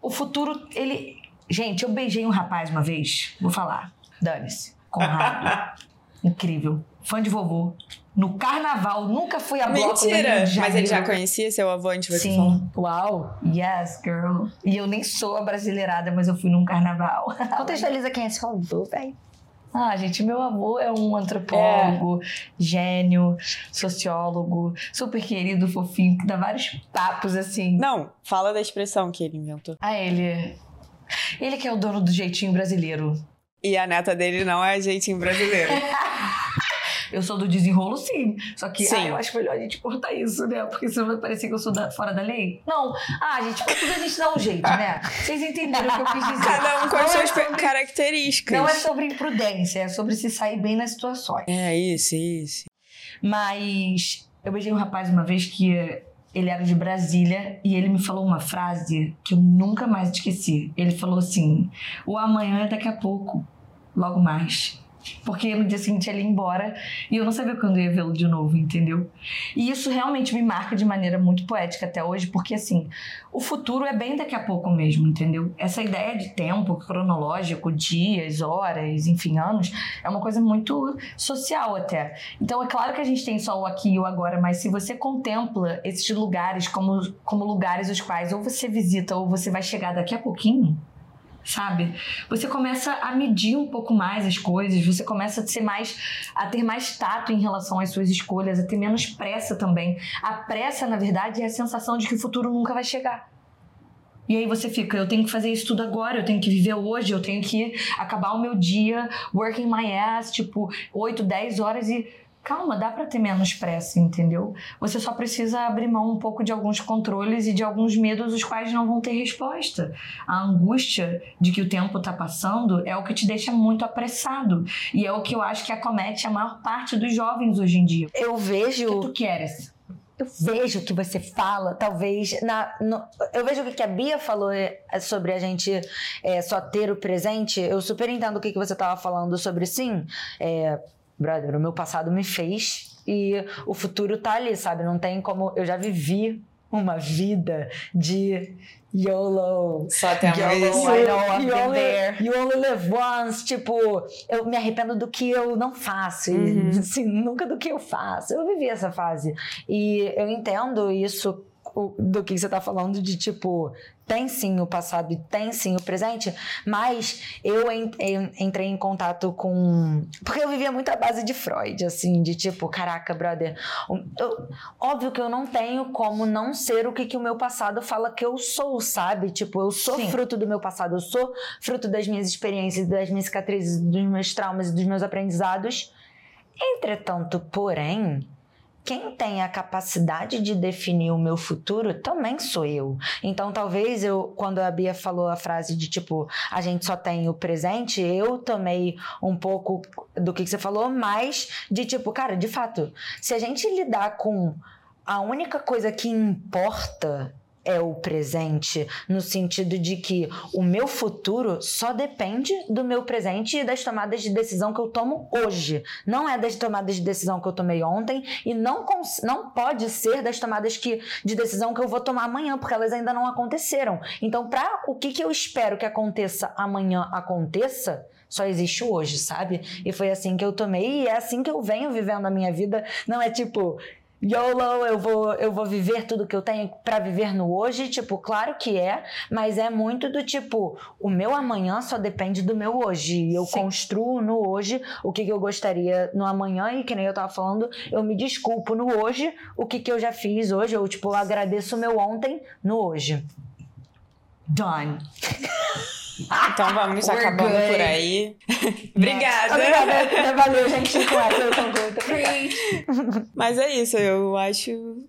o futuro, ele. Gente, eu beijei um rapaz uma vez, vou falar. Dane-se. Conrado. Incrível. Fã de vovô. No carnaval, nunca fui a bloco Mentira! Mas ele já conhecia seu avô antes de você Sim. falar? Uau! Yes, girl. E eu nem sou a brasileirada, mas eu fui num carnaval. Contextualiza quem é esse avô, velho. Ah, gente, meu avô é um antropólogo, gênio, sociólogo, super querido, fofinho, que dá vários papos assim. Não, fala da expressão que ele inventou. Ah, ele. Ele que é o dono do jeitinho brasileiro. E a neta dele não é jeitinho brasileiro. Eu sou do desenrolo, sim. Só que Sim. ah, eu acho melhor a gente cortar isso, né? Porque senão vai parecer que eu sou da- fora da lei. Não. Ah, gente, pra tudo a gente dá um jeito, né? Vocês entenderam o que eu quis dizer. Cada um com as é suas sobre- características. Não é sobre imprudência, é sobre se sair bem nas situações. É isso, isso. Mas eu beijei um rapaz uma vez que ele era de Brasília e ele me falou uma frase que eu nunca mais esqueci. Ele falou assim: o amanhã é daqui a pouco, logo mais. Porque no dia seguinte ele ia embora e eu não sabia quando eu ia vê-lo de novo, entendeu? E isso realmente me marca de maneira muito poética até hoje, porque assim, o futuro é bem daqui a pouco mesmo, entendeu? Essa ideia de tempo cronológico, dias, horas, enfim, anos, é uma coisa muito social até. Então é claro que a gente tem só o aqui e o agora, mas se você contempla esses lugares como, como lugares os quais ou você visita ou você vai chegar daqui a pouquinho, sabe? Você começa a medir um pouco mais as coisas, você começa a ser mais a ter mais tato em relação às suas escolhas, a ter menos pressa também. A pressa, na verdade, é a sensação de que o futuro nunca vai chegar. E aí você fica, eu tenho que fazer isso tudo agora, eu tenho que viver hoje, eu tenho que acabar o meu dia working my ass, tipo, 8, 10 horas e calma, dá pra ter menos pressa, entendeu? Você só precisa abrir mão um pouco de alguns controles e de alguns medos os quais não vão ter resposta. A angústia de que o tempo tá passando é o que te deixa muito apressado e é o que eu acho que acomete a maior parte dos jovens hoje em dia. Eu O que vejo. tu queres? Eu vejo que você fala, talvez. Na, no- eu vejo o que a Bia falou é, sobre a gente é, só ter o presente. Eu super entendo o que, que você estava falando sobre sim. É, brother, o meu passado me fez e o futuro tá ali, sabe? Não tem como. Eu já vivi uma vida de YOLO. Só YOLO, you, been only, there. you only live once. Tipo, eu me arrependo do que eu não faço. e, Uhum. assim, nunca do que eu faço. Eu vivi essa fase. E eu entendo isso o- do que você tá falando de tipo. Tem sim o passado e tem sim o presente, mas eu en- en- entrei em contato com. Porque eu vivia muito à base de Freud, assim, de tipo, caraca, brother. eu- óbvio que eu não tenho como não ser o que, que o meu passado fala que eu sou, sabe? Tipo, eu sou Sim. fruto do meu passado, eu sou fruto das minhas experiências, das minhas cicatrizes, dos meus traumas e dos meus aprendizados. Entretanto, porém, quem tem a capacidade de definir o meu futuro também sou eu. Então, talvez eu, quando a Bia falou a frase de tipo, a gente só tem o presente, eu tomei um pouco do que você falou, mas de tipo, cara, de fato, se a gente lidar com a única coisa que importa é o presente, no sentido de que o meu futuro só depende do meu presente e das tomadas de decisão que eu tomo hoje. Não é das tomadas de decisão que eu tomei ontem e não, não pode ser das tomadas que, de decisão que eu vou tomar amanhã, porque elas ainda não aconteceram. Então, para o que, que eu espero que aconteça amanhã aconteça, só existe hoje, sabe? E foi assim que eu tomei e é assim que eu venho vivendo a minha vida. Não é tipo, YOLO, eu vou, eu vou viver tudo que eu tenho pra viver no hoje. Tipo, claro que é, mas é muito do tipo, o meu amanhã só depende do meu hoje. E eu Sim. construo no hoje o que, que eu gostaria no amanhã. E que nem eu tava falando, eu me desculpo no hoje o que, que eu já fiz hoje. Eu, tipo, agradeço o meu ontem no hoje. Done. Então vamos acabando good. por aí. Obrigada. Obrigada. Valeu, gente. Mas é isso, eu acho.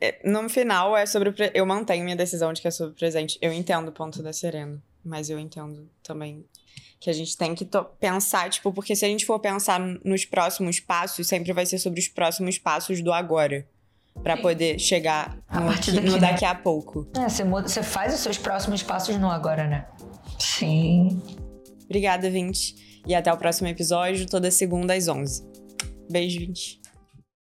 é, No final, é sobre. Eu mantenho minha decisão de que é sobre o presente. Eu entendo o ponto da Serena, mas eu entendo também que a gente tem que to- pensar, tipo, porque se a gente for pensar nos próximos passos, sempre vai ser sobre os próximos passos do agora. Pra poder chegar A no, daqui, no né? daqui a pouco. É, você, muda, você faz os seus próximos passos no agora, né? Sim. Obrigada, Vinte. E até o próximo episódio, toda segunda às 11. Beijo, Vinte.